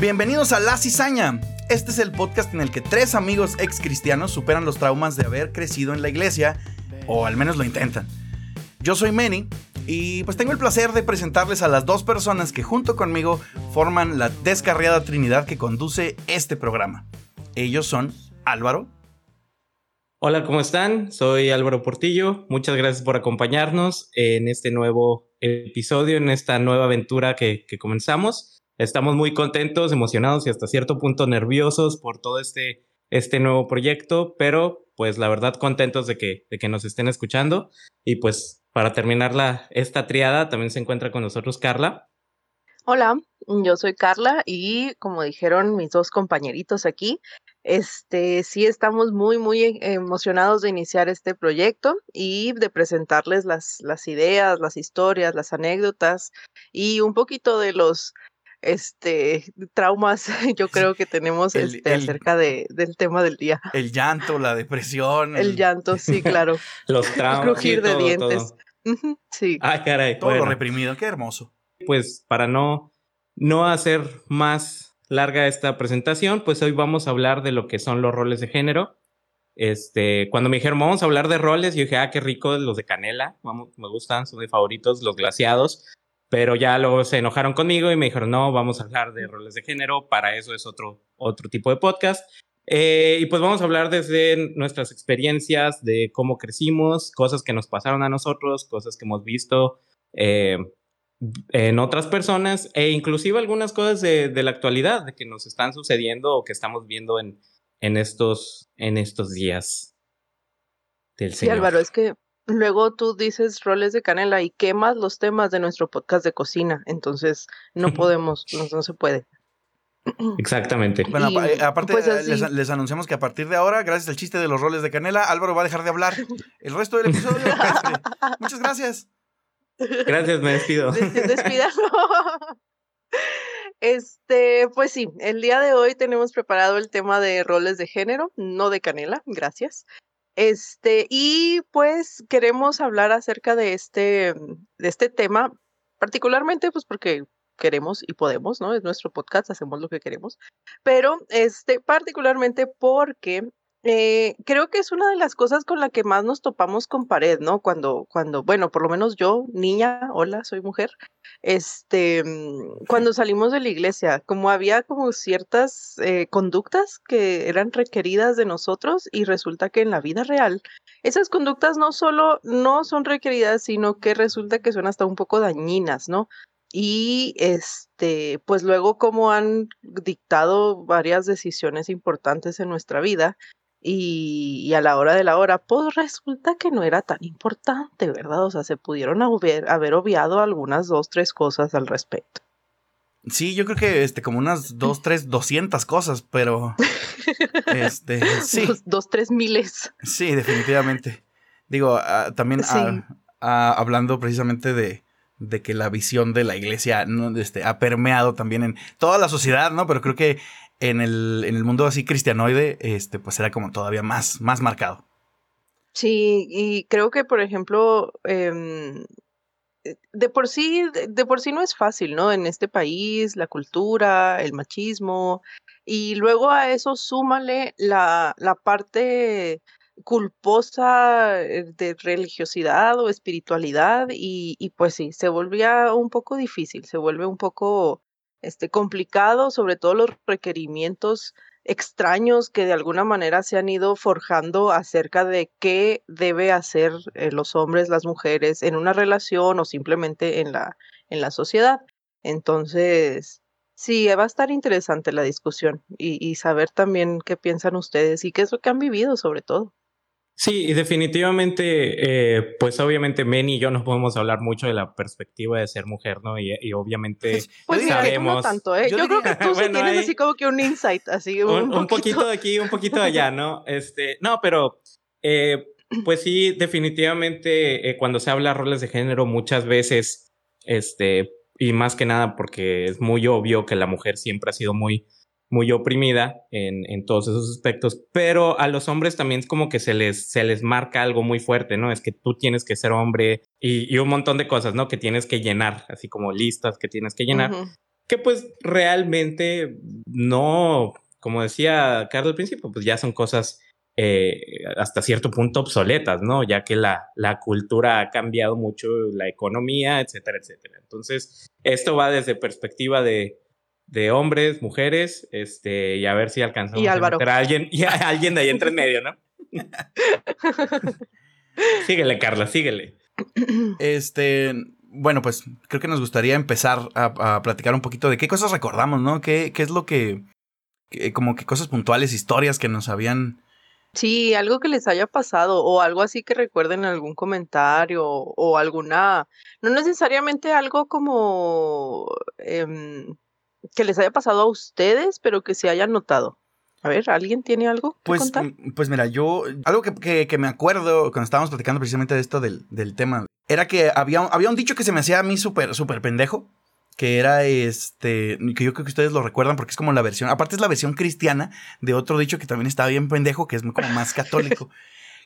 Bienvenidos a La Cizaña. Este es el podcast en el que tres amigos ex cristianos superan los traumas de haber crecido en la iglesia, o al menos lo intentan. Yo soy Manny y pues tengo el placer de presentarles a las dos personas que junto conmigo forman la descarriada trinidad que conduce este programa. Ellos son Álvaro. Hola, ¿cómo están? Soy Álvaro Portillo. Muchas gracias por acompañarnos en este nuevo episodio, en esta nueva aventura que, comenzamos. Estamos muy contentos, emocionados y hasta cierto punto nerviosos por todo este, este nuevo proyecto, pero pues la verdad contentos de que, de que nos estén escuchando. Y pues para terminar la, esta triada también se encuentra con nosotros Carla. Hola, yo soy Carla y como dijeron mis dos compañeritos aquí, este sí estamos muy muy emocionados de iniciar este proyecto y de presentarles las, las ideas, las historias, las anécdotas y un poquito de los este traumas yo creo que tenemos este, acerca de, del tema del día. El llanto, la depresión. El, llanto, sí, claro. Los traumas. crujir de dientes. sí. Ah, caray. Todo lo reprimido, qué hermoso. Pues para no, no hacer más larga esta presentación, pues hoy vamos a hablar de lo que son los roles de género. Este, cuando me dijeron, vamos a hablar de roles, yo dije, ah, qué rico los de canela, vamos, me gustan, son mis favoritos, los glaciados. Pero ya luego se enojaron conmigo y me dijeron, no, vamos a hablar de roles de género, para eso es otro, otro tipo de podcast. Eh, y pues vamos a hablar desde nuestras experiencias, de cómo crecimos, cosas que nos pasaron a nosotros, cosas que hemos visto eh, en otras personas e inclusive algunas cosas de, de, la actualidad, que nos están sucediendo o que estamos viendo en, en, estos, en estos días del Señor. Sí, Álvaro, es que luego tú dices roles de canela y quemas los temas de nuestro podcast de cocina, entonces no podemos, no, se puede. Exactamente. Bueno, eh, aparte pues les, anunciamos que a partir de ahora, gracias al chiste de los roles de canela, Álvaro va a dejar de hablar el resto del episodio. Este, muchas gracias. Gracias, me despido. Despídalo. Este, pues sí, el día de hoy tenemos preparado el tema de roles de género, no de canela, gracias. Este, y pues queremos hablar acerca de este, de este tema, particularmente pues porque queremos y podemos, ¿no? Es nuestro podcast, hacemos lo que queremos, pero este, particularmente porque eh, creo que es una de las cosas con la que más nos topamos con pared, ¿no? Cuando, cuando, bueno, por lo menos yo, niña, hola, soy mujer, este, mm, cuando salimos de la iglesia, como había como ciertas eh, conductas que eran requeridas de nosotros y resulta que en la vida real esas conductas no solo no son requeridas, sino que resulta que son hasta un poco dañinas, ¿no? Y este, pues luego como han dictado varias decisiones importantes en nuestra vida, y, a la hora de la hora, pues resulta que no era tan importante, ¿verdad? O sea, se pudieron haber, haber obviado algunas dos, tres cosas al respecto. Sí, yo creo que este, como unas dos, tres, doscientas cosas, pero. este, sí. Dos, tres miles. Sí, definitivamente. Digo, ah, también ah, ah, hablando precisamente de, de que la visión de la iglesia ¿no? este, ha permeado también en toda la sociedad, ¿no? Pero creo que en el, en el mundo así cristianoide, este, pues era como todavía más, más marcado. Sí, y creo que, por ejemplo, em, de por sí, de, por sí no es fácil, ¿no? En este país, la cultura, el machismo, y luego a eso súmale la, la parte culposa eh, de religiosidad o espiritualidad, y, y pues sí, se volvía un poco difícil, se vuelve un poco este, complicado, sobre todo los requerimientos extraños que de alguna manera se han ido forjando acerca de qué debe hacer eh, los hombres, las mujeres en una relación o simplemente en la, en la sociedad. Entonces, sí, va a estar interesante la discusión y, y saber también qué piensan ustedes y qué es lo que han vivido sobre todo. Sí, y definitivamente, eh, pues obviamente Meni y yo no podemos hablar mucho de la perspectiva de ser mujer, ¿no? Y, obviamente pues, pues sabemos... no tanto, ¿eh? Yo, creo que tú sí tienes así como que un insight, así un, un, poquito. de aquí, un poquito de allá, ¿no? Este, no, pero eh, pues sí, definitivamente eh, cuando se habla de roles de género muchas veces, este, y más que nada porque es muy obvio que la mujer siempre ha sido muy muy oprimida en, en, todos esos aspectos, pero a los hombres también es como que se les, se les marca algo muy fuerte, ¿no? Es que tú tienes que ser hombre y, y un montón de cosas, ¿no? Que tienes que llenar, así como listas que tienes que llenar. que pues realmente no, como decía Carlos al principio, pues ya son cosas eh, hasta cierto punto obsoletas, ¿no? Ya que la, la cultura ha cambiado mucho, la economía, etcétera, etcétera. Entonces, esto va desde perspectiva de, de hombres, mujeres, este, y a ver si alcanzamos a meter a alguien, y a alguien de ahí entre medio, ¿no? síguele, Carla, síguele. Este, bueno, pues creo que nos gustaría empezar a, platicar un poquito de qué cosas recordamos, ¿no? ¿Qué, qué es lo que, como que cosas puntuales, historias que nos habían... Sí, algo que les haya pasado o algo así que recuerden en algún comentario o, alguna, no necesariamente algo como em, que les haya pasado a ustedes, pero que se hayan notado. A ver, ¿alguien tiene algo que pues, contar? Mm, pues mira, yo, algo que, que, me acuerdo cuando estábamos platicando precisamente de esto del, del tema, era que había, había un dicho que se me hacía a mí súper, súper pendejo, que era este, que yo creo que ustedes lo recuerdan porque es como la versión, aparte es la versión cristiana de otro dicho que también estaba bien pendejo, que es como más católico,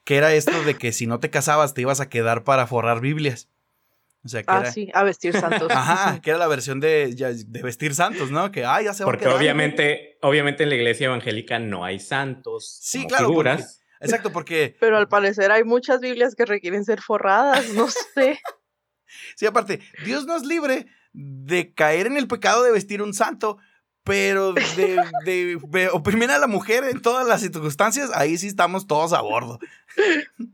que era esto de que si no te casabas te ibas a quedar para forrar Biblias. O sea, que ah, sí, a vestir santos. Ajá, que era la versión de, de vestir santos, ¿no? Que, ah, ya se va Porque obviamente, obviamente en la iglesia evangélica no hay santos. Sí, claro. Figuras. exacto, porque. Pero al parecer hay muchas Biblias que requieren ser forradas, no sé. sí, aparte, Dios nos libre de caer en el pecado de vestir un santo, pero de, de, de oprimir a la mujer en todas las circunstancias, ahí sí estamos todos a bordo.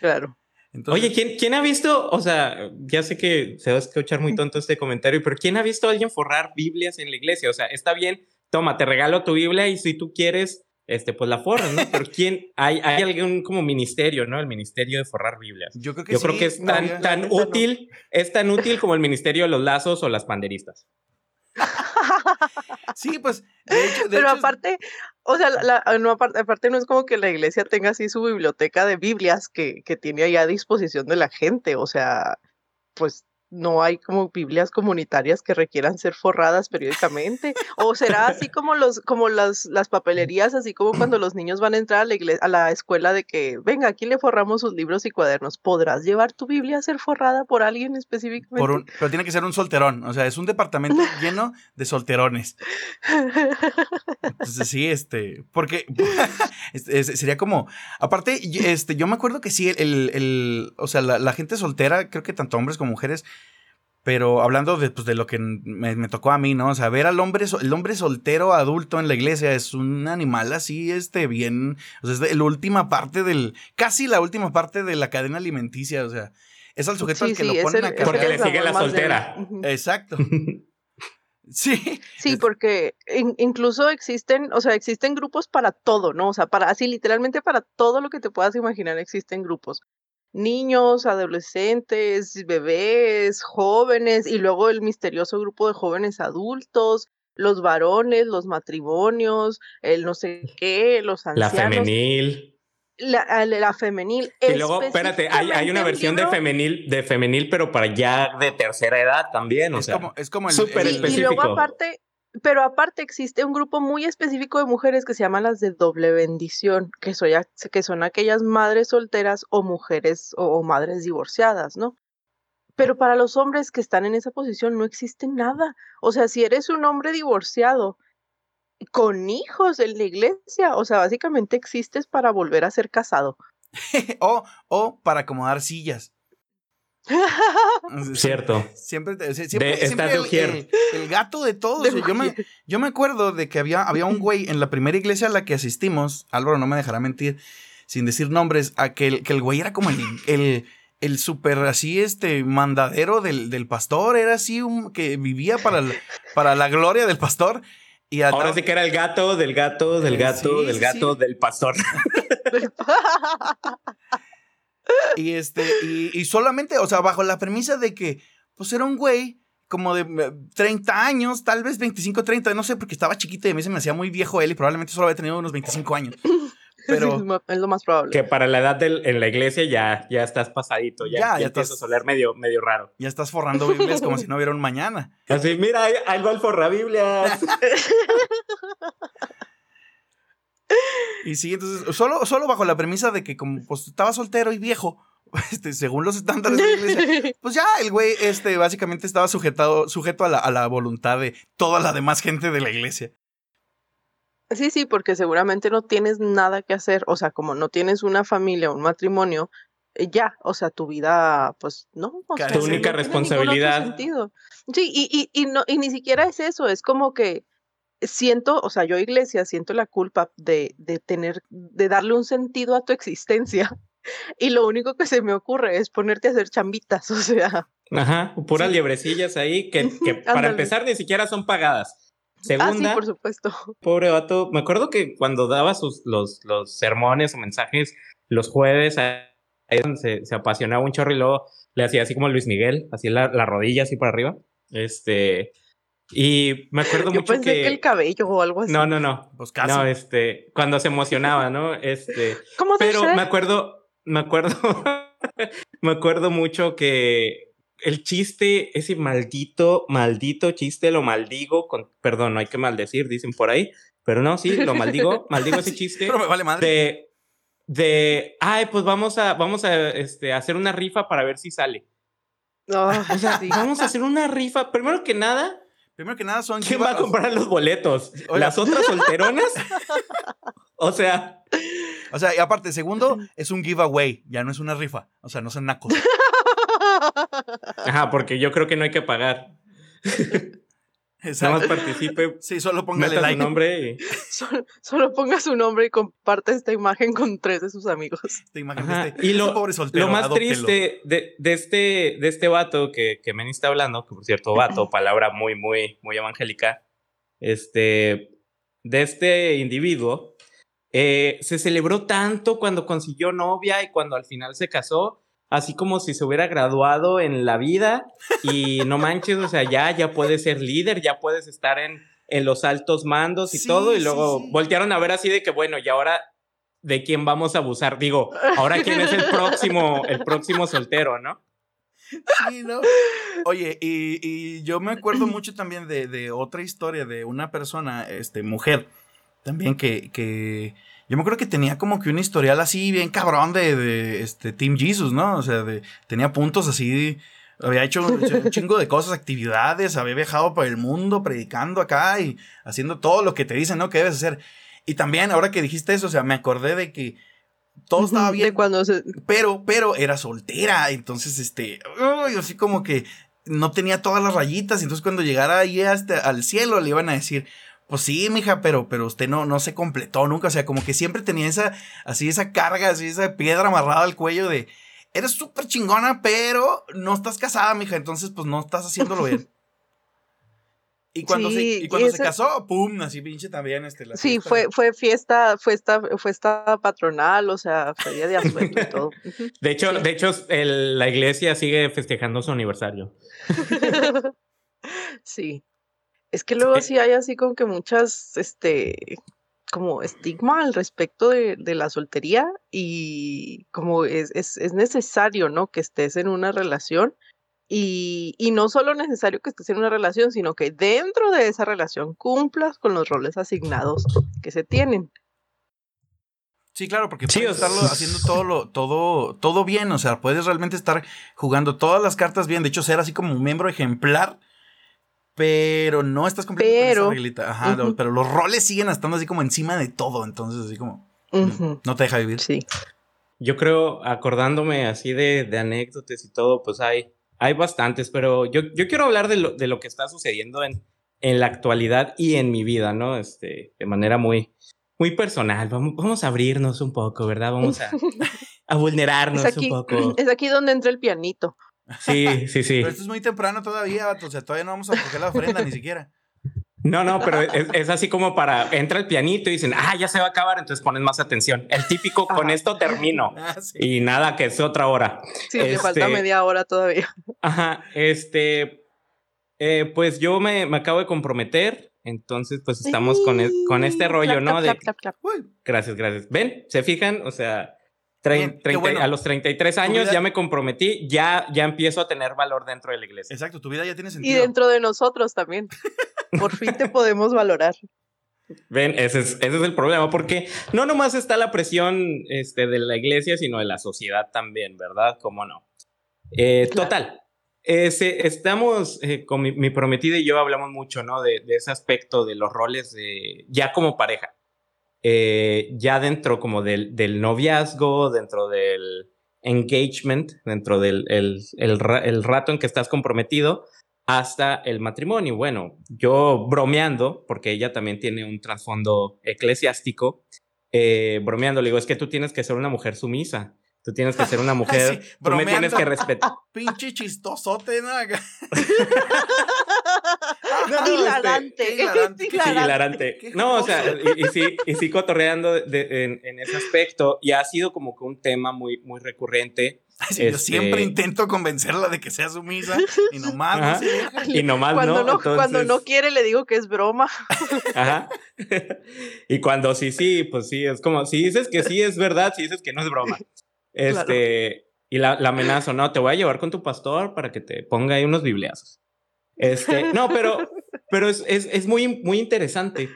Claro. Oye, ¿quién, ¿quién ha visto? O sea, ya sé que se va a escuchar muy tonto este comentario, pero ¿quién ha visto a alguien forrar Biblias en la iglesia? O sea, está bien, toma, te regalo tu Biblia y si tú quieres, este, pues la forras, ¿no? Pero ¿quién? Hay, hay algún como ministerio, ¿no? El ministerio de forrar Biblias. Yo creo que, Yo creo que es tan, tan útil, es tan útil como el ministerio de los lazos o las panderistas. sí, pues. Pero aparte, o sea, no, aparte, no es como que la iglesia tenga así su biblioteca de Biblias que, que tiene ahí a disposición de la gente. O sea, pues no hay como Biblias comunitarias que requieran ser forradas periódicamente. O será así como los, como las, las papelerías, así como cuando los niños van a entrar a la, a la escuela de que, venga, aquí le forramos sus libros y cuadernos. ¿Podrás llevar tu Biblia a ser forrada por alguien específicamente? pero tiene que ser un solterón. O sea, es un departamento lleno de solterones. Entonces, sí, este. Porque sería como. Aparte, este, yo me acuerdo que sí, el, el, o sea, la gente soltera, creo que tanto hombres como mujeres pero hablando de, pues, de lo que me, tocó a mí, ¿no? O sea, ver al hombre, el hombre soltero adulto en la iglesia es un animal así, este, bien. O sea, es la última parte del. Casi la última parte de la cadena alimenticia. O sea, es al sujeto al que lo ponen acá. Porque le sigue la soltera. Exacto. Sí. Sí, porque incluso existen, o sea, existen grupos para todo, ¿no? O sea, para así literalmente para todo lo que te puedas imaginar existen grupos niños, adolescentes, bebés, jóvenes y luego el misterioso grupo de jóvenes adultos, los varones, los matrimonios, el no sé qué, los ancianos. La femenil. La, la femenil. Y luego, espérate, hay, hay una versión de femenil, de femenil, pero para ya de tercera edad también. O es sea, como, es como el, súper específico. Y luego aparte, pero aparte existe un grupo muy específico de mujeres que se llaman las de doble bendición, que, que son aquellas madres solteras o mujeres o, madres divorciadas, ¿no? Pero para los hombres que están en esa posición no existe nada. O sea, si eres un hombre divorciado con hijos en la iglesia, o sea, básicamente existes para volver a ser casado. o, o para acomodar sillas. Cierto. Siempre, siempre, el, gato de todos. yo, me, yo me acuerdo de que había, había un güey en la primera iglesia a la que asistimos, Álvaro no me dejará mentir, sin decir nombres, a que el, que el güey era como el, el, el super así, este, mandadero del, del pastor, era así un, que vivía para, para la gloria del pastor. Y Ahora sí que era el gato del gato del gato del gato del pastor. Y este, y, solamente, o sea, bajo la premisa de que, pues era un güey como de 30 eh, años, tal vez 25, 30, no sé, porque estaba chiquito y a mí se me hacía muy viejo él y probablemente solo había tenido unos 25 años. Pero es lo más probable. Que para la edad del, en la iglesia ya, ya estás pasadito, ya, ya, empiezas a soler medio, medio raro. Ya estás forrando Biblias como si no hubiera un mañana. Así, mira, algo al forra Biblias. Y sí, entonces, solo, solo bajo la premisa de que como pues estaba soltero y viejo, este, según los estándares de la iglesia, pues ya el güey este, básicamente estaba sujetado, sujeto a la, a la voluntad de toda la demás gente de la iglesia. Sí, sí, porque seguramente no tienes nada que hacer, o sea, como no tienes una familia, un matrimonio, eh, ya, o sea, tu vida, pues no, o sea, Tu única responsabilidad. Sí, y, y, y, no, y ni siquiera es eso, es como que siento, o sea, yo iglesia siento la culpa de, de tener, de darle un sentido a tu existencia. Y lo único que se me ocurre es ponerte a hacer chambitas, o sea. Ajá, puras Sí. liebrecillas ahí que, que para empezar ni siquiera son pagadas. Ah, sí, Segunda, por supuesto. pobre vato, me acuerdo que cuando daba sus, los, los sermones o mensajes los jueves, ahí se, se apasionaba un chorro y luego le hacía así como Luis Miguel, así la, la rodilla así para arriba. Este, y me acuerdo Yo mucho pensé que... el cabello o algo así. No, no, no. Pues casi. No, este, cuando se emocionaba, ¿no? Este, ¿Cómo de pero ser? me acuerdo, me acuerdo, me acuerdo mucho que el chiste, ese maldito, maldito chiste, lo maldigo con, perdón, no hay que maldecir, dicen por ahí, pero no, sí, lo maldigo, maldigo ese chiste Pero me vale madre. de, de, ay, pues vamos a, vamos a, este, hacer una rifa para ver si sale. Ah, O sea, sí. vamos a hacer una rifa, primero que nada, Primero que nada son ¿quién va a comprar los boletos? ¿Las otras solteronas? o sea, O sea, y aparte, segundo, es un giveaway, ya no es una rifa. O sea, no son nacos. ajá, porque yo creo que no hay que pagar. Nada más Exacto. participe, Sí, solo póngale meta su like. nombre y... Solo, solo ponga su nombre y comparte esta imagen con tres de sus amigos. Esta imagen de este- y lo- este pobre soltero, Lo más adóptelo. triste de, de este, de este vato que, que Meni está hablando, que por cierto, vato, palabra muy, muy, muy evangélica, este, de este individuo, eh, se celebró tanto cuando consiguió novia y cuando al final se casó, así como si se hubiera graduado en la vida y no manches, o sea, ya, ya puedes ser líder, ya puedes estar en, en los altos mandos y Sí, todo, y sí, luego sí. voltearon a ver así de que, bueno, y ahora de quién vamos a abusar. Digo, ahora quién es el próximo, el próximo soltero, ¿no? Sí, ¿no? Oye, y, y yo me acuerdo mucho también de, de otra historia de una persona, este, mujer, también que, que yo me acuerdo que tenía como que un historial así bien cabrón de, de este, Team Jesus, ¿no? O sea, de, tenía puntos así, había hecho un chingo de cosas, actividades, había viajado por el mundo predicando acá y haciendo todo lo que te dicen, ¿no? Que debes hacer. Y también, ahora que dijiste eso, o sea, me acordé de que todo estaba bien, De cuando se, pero, pero era soltera, entonces, este, uy, así como que no tenía todas las rayitas, entonces cuando llegara ahí hasta al cielo le iban a decir, pues sí, mija, pero, pero usted no, no se completó nunca, o sea, como que siempre tenía esa, así esa carga, así esa piedra amarrada al cuello de, eres súper chingona, pero no estás casada, mija, entonces pues no estás haciéndolo bien. Y cuando, Sí, se, y y cuando se casó, pum, así pinche también, este, la Sí, fiesta. fue, fue fiesta, fue esta, fue esta patronal, o sea, fue día de asueto y todo. De hecho, Sí. de hecho el- la iglesia sigue festejando su aniversario. Sí. Es que luego Eh. sí hay así como que muchas, este, como estigma al respecto de, de la soltería y como es, es, es necesario, ¿no? Que estés en una relación y, y no solo necesario que estés en una relación, sino que dentro de esa relación cumplas con los roles asignados que se tienen. Sí, claro, porque puedes estarlo haciendo todo lo, todo, todo bien. O sea, puedes realmente estar jugando todas las cartas bien. De hecho, ser así como un miembro ejemplar. Pero no estás cumpliendo con Pero- esa reglita. Ajá, lo- Ujú. pero los roles siguen estando así como encima de todo. Entonces, así como. Ujú, No te deja vivir. Sí. Yo creo, acordándome así de, de anécdotas y todo, pues hay, hay bastantes, pero yo, yo quiero hablar de lo, de lo que está sucediendo en, en la actualidad y en mi vida, ¿no? Este, de manera muy, muy personal. Vamos, vamos a abrirnos un poco, ¿verdad? Vamos a, a vulnerarnos aquí, un poco. es aquí donde entra el pianito. Sí, sí, sí. Pero esto es muy temprano todavía, vato. O sea, todavía no vamos a coger la ofrenda ni siquiera. No, no, pero es, es así como para, entra el pianito y dicen, ah, ya se va a acabar, entonces pones más atención. El típico, con esto termino. Ah, sí. Y nada, que es otra hora. Sí, le falta Este- media hora todavía. Ajá, este, eh, pues yo me, me acabo de comprometer, entonces pues estamos con, e- con este rollo, Clap, ¿no? clap, De, clap, clap, clap. Uy, gracias, gracias. ¿Ven? ¿Se fijan? O sea, trein- Bien, qué 30 bueno. a los 33 años vida- ya me comprometí, ya, ya empiezo a tener valor dentro de la iglesia. exacto, tu vida ya tiene Y sentido. dentro de nosotros también. Por fin te podemos valorar. Ven, ese es, ese es el problema, porque no nomás está la presión este, de la iglesia, sino de la sociedad también, ¿verdad? ¿Cómo no? Eh, Total. Ese, estamos, eh, con mi, mi, prometida y yo hablamos mucho, ¿no? De, de, ese aspecto de los roles de, ya como pareja. Eh, ya dentro como del, del, noviazgo, dentro del engagement, dentro del el, el, el rato en que estás comprometido, hasta el matrimonio. Bueno, yo bromeando, porque ella también tiene un trasfondo eclesiástico, eh, bromeando, le digo, es que tú tienes que ser una mujer sumisa. Tú tienes que ser una mujer. sí, tú me tienes que respetar. Pinche chistosote, ¿no? hilarante. Este, hilarante. Sí, hilarante. No, o sea, y, y, sí, y sí cotorreando de, en, en, ese aspecto. Y ha sido como que un tema muy, muy recurrente. Sí, este... Yo siempre intento convencerla de que sea sumisa y nomás Ajá. no se. Y nomás cuando no. no entonces... Cuando no quiere le digo que es broma. Ajá. Y cuando sí, sí, pues sí, es como, si dices que sí es verdad, si dices que no es broma. Este, claro. y la, la, amenazo, no, te voy a llevar con tu pastor para que te ponga ahí unos bibliazos. Este, no, pero, pero es, es, es muy, muy interesante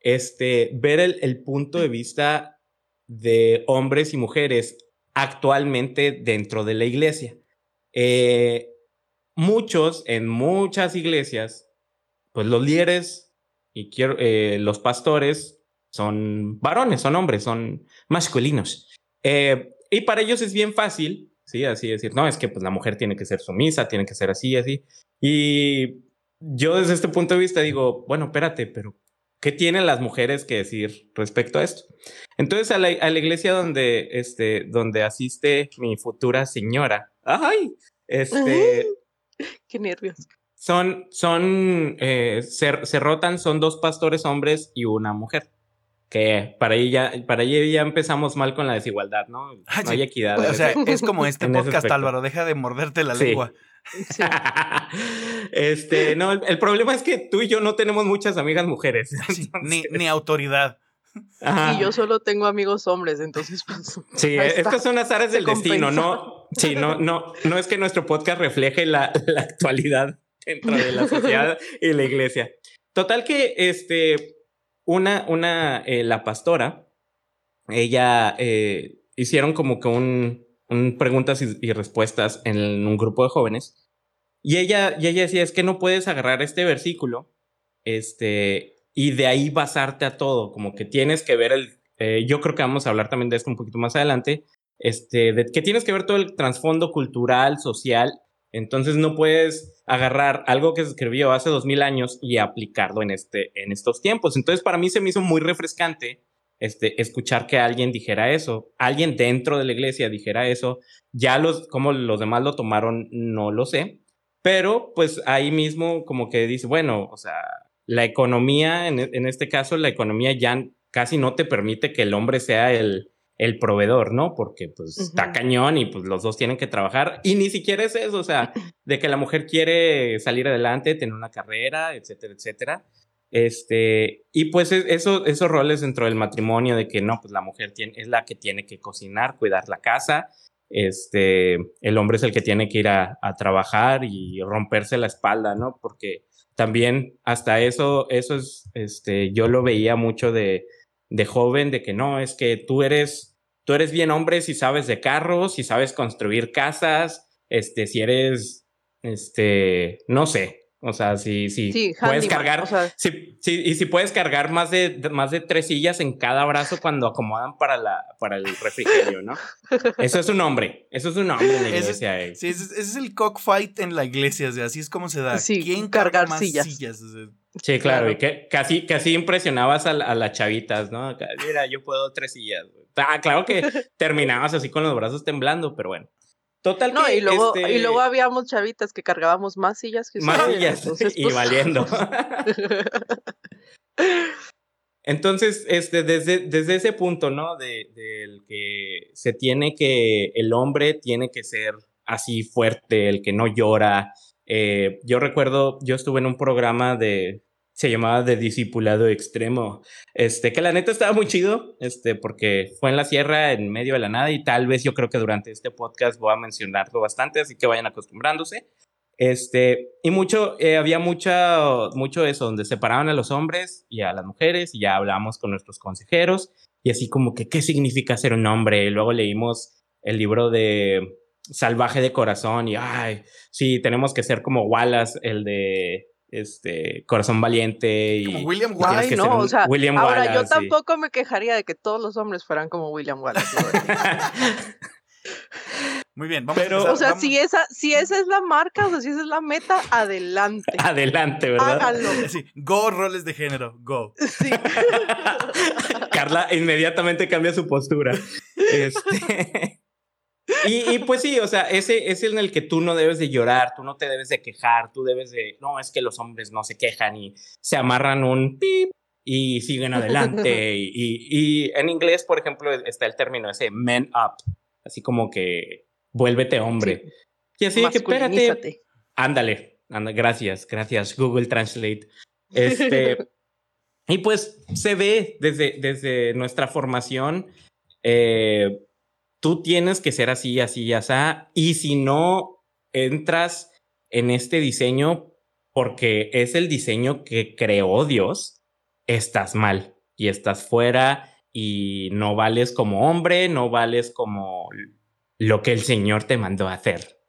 este, ver el, el punto de vista de hombres y mujeres actualmente dentro de la iglesia. Eh, muchos, en muchas iglesias, pues los líderes y quiero, eh, los pastores son varones, son hombres, son masculinos. Eh, y para ellos es bien fácil, ¿sí? Así decir, no, es que pues la mujer tiene que ser sumisa, tiene que ser así, así. Y yo desde este punto de vista digo, bueno, espérate, pero ¿qué tienen las mujeres que decir respecto a esto? Entonces a la, a la iglesia donde, este, donde asiste mi futura señora, ¡ay! Este... Qué nervios. Son, son, eh, se, se rotan, son dos pastores hombres y una mujer que para ella, para ella ya empezamos mal con la desigualdad, ¿no? No Ah, sí. hay equidad. O sea, es como este podcast, Álvaro, deja de morderte la Sí. lengua. Sí. este, no, el, el, problema es que tú y yo no tenemos muchas amigas mujeres. Sí, ni, ni, autoridad. Ajá. Y yo solo tengo amigos hombres, entonces pues. Sí, estas son las áreas del Se destino, compensa. ¿no? Sí, no, no, no es que nuestro podcast refleje la, la actualidad dentro de la sociedad y la iglesia. Total que este, una, una, eh, la pastora, ella eh, hicieron como que un, un preguntas y, y, respuestas en un grupo de jóvenes. Y ella, y ella decía, es que no puedes agarrar este versículo este, y de ahí basarte a todo, como que tienes que ver el, eh, yo creo que vamos a hablar también de esto un poquito más adelante, este, de que tienes que ver todo el trasfondo cultural, social, entonces no puedes agarrar algo que se escribió hace dos mil años y aplicarlo en, este, en estos tiempos. Entonces para mí se me hizo muy refrescante este, escuchar que alguien dijera eso, alguien dentro de la iglesia dijera eso, ya los, como los demás lo tomaron, no lo sé, pero pues ahí mismo como que dice, bueno, o sea, la economía, en, en este caso, la economía ya casi no te permite que el hombre sea el, el proveedor, ¿no? Porque pues uh -huh. está cañón y pues los dos tienen que trabajar y ni siquiera es eso, o sea, de que la mujer quiere salir adelante, tener una carrera, etcétera, etcétera. Este, y pues eso, esos roles dentro del matrimonio de que no, pues la mujer tiene, es la que tiene que cocinar, cuidar la casa, este, el hombre es el que tiene que ir a, a trabajar y romperse la espalda, ¿no? Porque también hasta eso, eso es, este, yo lo veía mucho de, de joven, de que no, es que tú eres, tú eres bien hombre si sabes de carros, si sabes construir casas, este, si eres, este, no sé, o sea, si, si sí, puedes handyman, cargar, o sea. si, si, y si puedes cargar más de, de, más de tres sillas en cada brazo cuando acomodan para, la, para el refrigerio, ¿no? Eso es un hombre, eso es un hombre en la iglesia. Ese es, sí, ese, ese es el cockfight en la iglesia, o sea, así es como se da. Sí, ¿Quién cargar más sillas? sillas? O sea, Sí, claro, claro, y que casi, casi impresionabas a, a, las chavitas, ¿no? Mira, yo puedo tres sillas. Ah, claro que terminabas así con los brazos temblando, pero bueno. Total no, que, y luego, este... y luego habíamos chavitas que cargábamos más sillas que Más sillas, Entonces, y pues... valiendo. Entonces, este, desde, desde ese punto, ¿no? Del de, que se tiene que, el hombre tiene que ser así fuerte, el que no llora. Eh, yo recuerdo, yo estuve en un programa de, se llamaba de discipulado extremo, este, que la neta estaba muy chido, este, porque fue en la sierra, en medio de la nada, y tal vez yo creo que durante este podcast voy a mencionarlo bastante, así que vayan acostumbrándose. Este, y mucho, eh, había mucha, mucho eso, donde separaban a los hombres y a las mujeres, y ya hablábamos con nuestros consejeros, y así como que, ¿qué significa ser un hombre? Y luego leímos el libro de Salvaje de Corazón, y, ay, sí, tenemos que ser como Wallace, el de este Corazón Valiente y William Wallace. no, o sea, ahora yo tampoco me quejaría de que todos los hombres fueran como William Wallace. Muy bien, vamos Pero, O sea, si esa, si esa es la marca, o sea, si esa es la meta, adelante. Adelante, ¿verdad? Háganlo. Sí, go roles de género, go. Sí. Carla inmediatamente cambia su postura. Este... Y, pues sí, o sea, ese es en el que tú no debes de llorar, tú no te debes de quejar, tú debes de, no, es que los hombres no se quejan y se amarran un pip y siguen adelante. y, y, en inglés, por ejemplo, está el término ese, men up, así como que vuélvete hombre. Y así que espérate. Ándale, gracias, gracias, Google Translate. Este, y pues se ve desde, desde nuestra formación. Eh, tú tienes que ser así, así, así. Y si no entras en este diseño porque es el diseño que creó Dios, estás mal y estás fuera y no vales como hombre, no vales como lo que el Señor te mandó a hacer.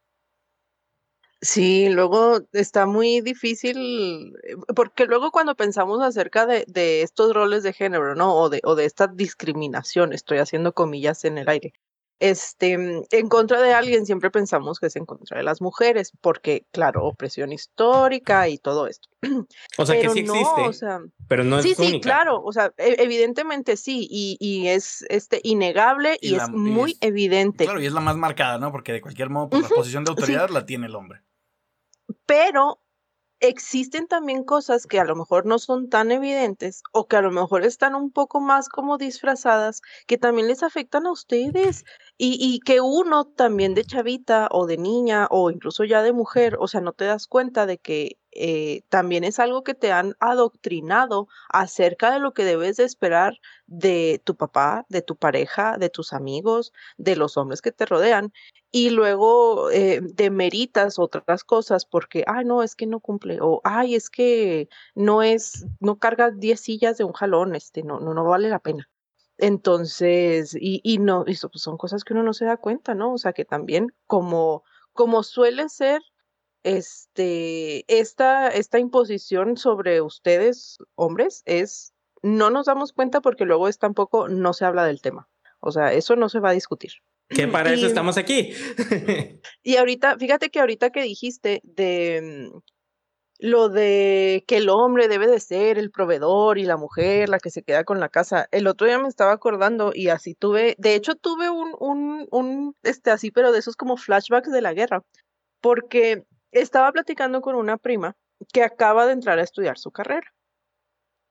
Sí, luego está muy difícil, porque luego cuando pensamos acerca de, de estos roles de género, ¿no? O de, o de esta discriminación, estoy haciendo comillas en el aire, este, mm, en contra de alguien siempre pensamos que es en contra de las mujeres, porque, claro, opresión histórica y todo esto. O sea, que sí existe, pero no es Sí, sí, claro, o sea, e, evidentemente sí, y, y es este, innegable y, es muy evidente. Claro, y es la más marcada, ¿no? Porque de cualquier modo, pues, la posición de autoridad la tiene el hombre. Pero existen también cosas que a lo mejor no son tan evidentes o que a lo mejor están un poco más como disfrazadas que también les afectan a ustedes y, y, que uno también de chavita o de niña o incluso ya de mujer, o sea, no te das cuenta de que eh, también es algo que te han adoctrinado acerca de lo que debes de esperar de tu papá, de tu pareja, de tus amigos, de los hombres que te rodean y luego eh, demeritas otras cosas porque, ay, no, es que no cumple, o ay, es que no es, no carga 10 sillas de un jalón, este, no, no, no vale la pena. Entonces, y, y no, eso pues son cosas que uno no se da cuenta, ¿no? O sea, que también como, como suele ser este, esta, esta imposición sobre ustedes, hombres, es, no nos damos cuenta porque luego es tampoco, no se habla del tema. O sea, eso no se va a discutir. Que para eso estamos aquí. y ahorita, fíjate que ahorita que dijiste de mm, lo de que el hombre debe de ser el proveedor y la mujer la que se queda con la casa. El otro día me estaba acordando y así tuve, de hecho tuve un, un, un, este, así, pero de esos como flashbacks de la guerra, porque estaba platicando con una prima que acaba de entrar a estudiar su carrera.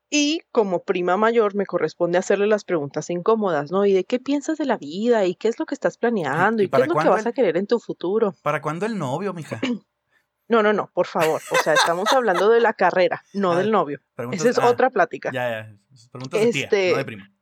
Y como prima mayor me corresponde hacerle las preguntas incómodas, ¿no? ¿Y de qué piensas de la vida? ¿Y qué es lo que estás planeando? ¿Y, qué es lo que vas a querer en tu futuro? ¿Para cuándo el novio, mija? No, no, no, por favor. O sea, estamos hablando de la carrera, no ah, del novio. Esa es ah, otra plática. Ya, ya. Preguntas de tía, no de este, prima.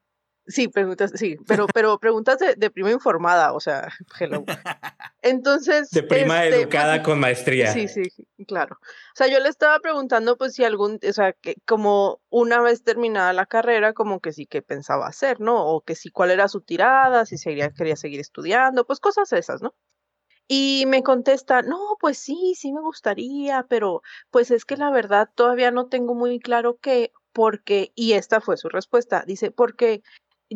Sí, preguntas, sí, pero, pero preguntas de, prima informada, o sea, hello. Entonces. De prima este, educada pues, con maestría. Sí, sí, claro. O sea, yo le estaba preguntando, pues, si algún, o sea, que como una vez terminada la carrera, como que sí que pensaba hacer, ¿no? O que sí, cuál era su tirada, si seguía, quería seguir estudiando, pues cosas esas, ¿no? Y me contesta, no, pues sí, sí me gustaría, pero pues es que la verdad todavía no tengo muy claro qué, porque, y esta fue su respuesta, dice, porque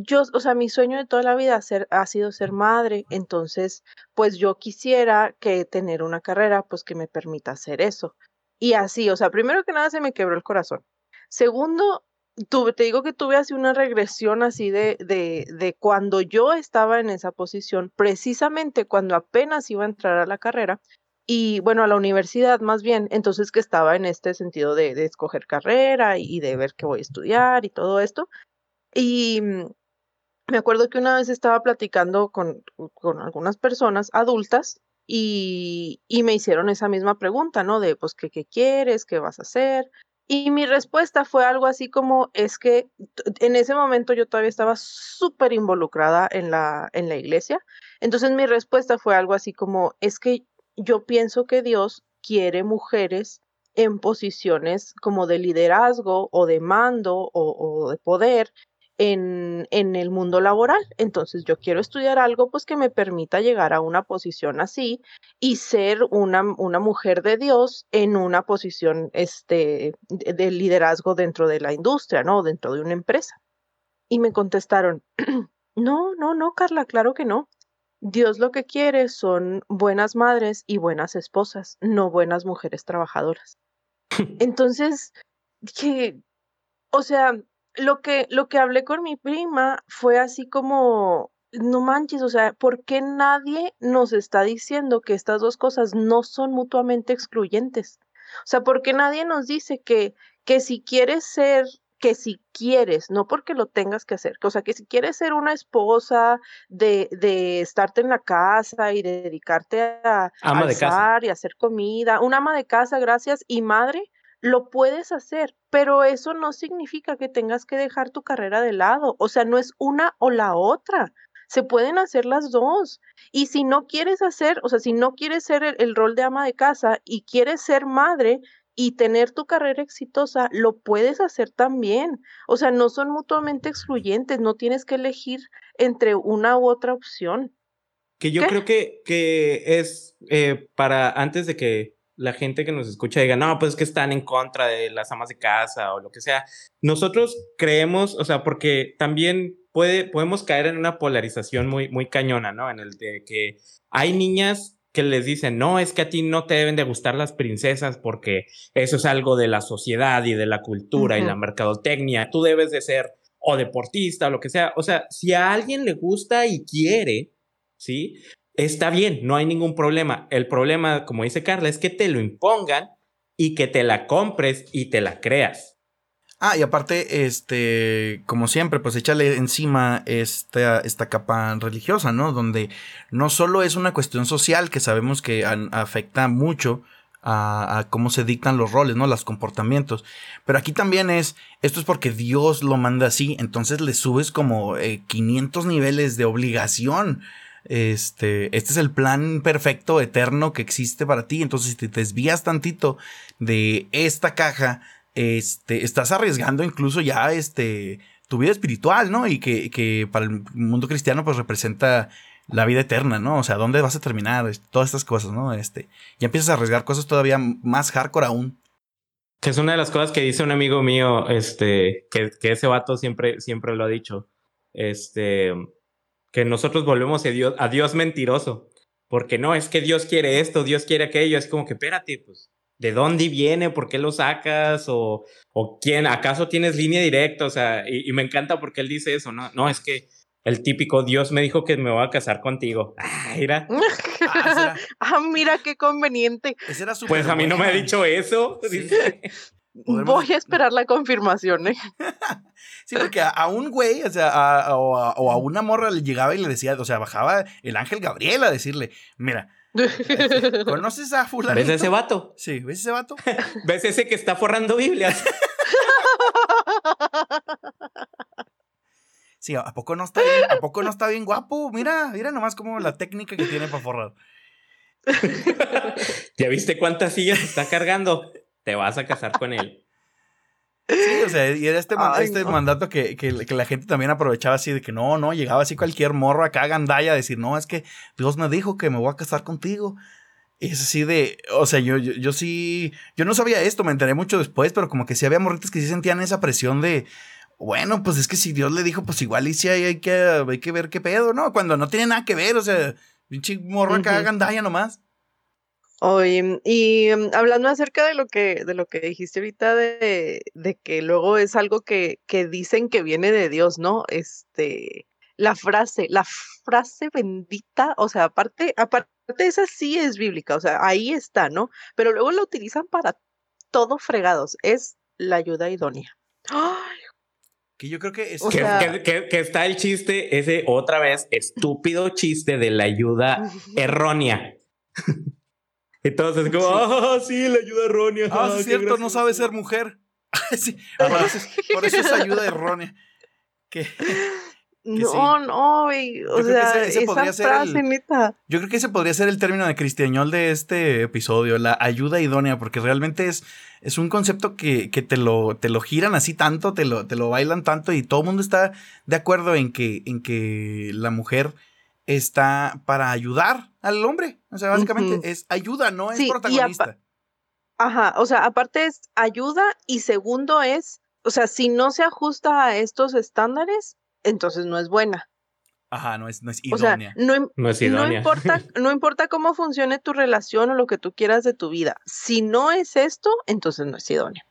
yo, o sea, mi sueño de toda la vida ha sido ser madre, entonces, pues yo quisiera que tener una carrera, pues que me permita hacer eso. Y así, o sea, primero que nada se me quebró el corazón. Segundo, tuve, te digo que tuve así una regresión así de, de, de cuando yo estaba en esa posición, precisamente cuando apenas iba a entrar a la carrera, y bueno, a la universidad más bien, entonces que estaba en este sentido de, de escoger carrera y, de ver qué voy a estudiar y todo esto. Y mm, me acuerdo que una vez estaba platicando con, con algunas personas adultas y, y, me hicieron esa misma pregunta, ¿no? De, pues, ¿qué, qué quieres? ¿Qué vas a hacer? Y mi respuesta fue algo así como, es que en ese momento yo todavía estaba súper involucrada en la, en la iglesia. Entonces mi respuesta fue algo así como, es que yo pienso que Dios quiere mujeres en posiciones como de liderazgo o de mando o, de poder en, en, el mundo laboral. Entonces yo quiero estudiar algo pues que me permita llegar a una posición así y ser una, una mujer de Dios en una posición este, de, de liderazgo dentro de la industria, ¿no? Dentro de una empresa. Y me contestaron, no, no, no, Carla, claro que no. Dios lo que quiere son buenas madres y buenas esposas, no buenas mujeres trabajadoras. Entonces, que, o sea, lo que, lo que hablé con mi prima fue así como, no manches, o sea, ¿por qué nadie nos está diciendo que estas dos cosas no son mutuamente excluyentes? O sea, ¿por qué nadie nos dice que, que si quieres ser que si quieres, no porque lo tengas que hacer, o sea, que si quieres ser una esposa de, de estarte en la casa y dedicarte a ama y hacer comida, una ama de casa, gracias, y madre, lo puedes hacer, pero eso no significa que tengas que dejar tu carrera de lado, o sea, no es una o la otra. Se pueden hacer las dos. Y si no quieres hacer, o sea, si no quieres ser el rol de ama de casa y quieres ser madre, y tener tu carrera exitosa, lo puedes hacer también. O sea, no son mutuamente excluyentes, no tienes que elegir entre una u otra opción. Que yo creo que, que es eh, para antes de que la gente que nos escucha diga, no, pues es que están en contra de las amas de casa o lo que sea. Nosotros creemos, o sea, porque también puede, podemos caer en una polarización muy, muy cañona, ¿no? En el de que hay niñas que les dicen, no, es que a ti no te deben de gustar las princesas porque eso es algo de la sociedad y de la cultura y la mercadotecnia, tú debes de ser o deportista o lo que sea. O sea, si a alguien le gusta y quiere, ¿sí? Está bien, no hay ningún problema. El problema, como dice Carla, es que te lo impongan y que te la compres y te la creas. Ah, y aparte, este, como siempre, pues échale encima esta, esta capa religiosa, ¿no? Donde no solo es una cuestión social que sabemos que afecta mucho a, cómo se dictan los roles, ¿no? Los comportamientos. Pero aquí también es, esto es porque Dios lo manda así, entonces le subes como 500 eh, niveles de obligación. Este, este es el plan perfecto, eterno que existe para ti. Entonces, si te desvías tantito de esta caja, este, estás arriesgando incluso ya este, tu vida espiritual, ¿no? Y que, para el mundo cristiano pues representa la vida eterna, ¿no? O sea, ¿dónde vas a terminar? Todas estas cosas, ¿no? Este, ya empiezas a arriesgar cosas todavía más hardcore aún. Que es una de las cosas que dice un amigo mío, este, que, que ese vato siempre, siempre lo ha dicho, este, que nosotros volvemos a Dios, a Dios mentiroso, porque no, es que Dios quiere esto, Dios quiere aquello, es como que espérate, pues de dónde viene, por qué lo sacas, o, o quién, acaso tienes línea directa, o sea, y, me encanta porque él dice eso, ¿no? No, es que el típico Dios me dijo que me voy a casar contigo. Ah, mira. ah, ah, mira qué conveniente. pues a mí no me ha dicho eso. Voy a esperar la confirmación, ¿eh? sí, porque a, un güey, o sea, o, a, o, a, una morra le llegaba y le decía, o sea, bajaba el ángel Gabriel a decirle, mira, ¿Conoces a fulano? ¿Ves ese vato? Sí, ¿ves ese vato? ¿Ves ese que está forrando Biblias? Sí, ¿a poco no está bien, ¿a poco no está bien guapo? Mira, mira nomás como la técnica que tiene para forrar. ¿Ya viste cuántas sillas está cargando? Te vas a casar con él. Sí, o sea, y era este, este mandato que, la gente también aprovechaba así de que no, no, llegaba así cualquier morro acá a Gandaya a decir, no, es que Dios me dijo que me voy a casar contigo. Y es así de, o sea, yo, yo, sí, yo no sabía esto, me enteré mucho después, pero como que sí había morritos que sí sentían esa presión de, bueno, pues es que si Dios le dijo, pues igual y sí hay, que, hay que ver qué pedo, ¿no? Cuando no tiene nada que ver, o sea, pinche morro acá a Gandaya nomás. Oye, y mm, hablando acerca de lo que, de lo que dijiste ahorita de, de que luego es algo que, que dicen que viene de Dios, ¿no? Este, la frase, la frase bendita, o sea, aparte, aparte esa sí es bíblica, o sea, ahí está, ¿no? Pero luego la utilizan para todo fregados, es la ayuda idónea. ¡Ay! Que yo creo que es. que, que, está el chiste, ese otra vez estúpido chiste de la ayuda errónea. Entonces, como, ah, sí, la ayuda errónea. Ah, es cierto, no sabe ser mujer. sí, por, eso, es ayuda errónea. Que, No, no, güey. O sea, esa frase, neta. Yo creo que ese podría ser el término de cristiañol de este episodio, la ayuda idónea, porque realmente es, es un concepto que, que, te, lo, te lo giran así tanto, te lo, te lo bailan tanto y todo el mundo está de acuerdo en que, en que la mujer está para ayudar al hombre. O sea, básicamente es ayuda, no es protagonista. Ajá, o sea, aparte es ayuda y segundo es, o sea, si no se ajusta a estos estándares, entonces no es buena. Ajá, no es, no es idónea. O sea, no, es idónea. No importa, no importa cómo funcione tu relación o lo que tú quieras de tu vida. Si no es esto, entonces no es idónea.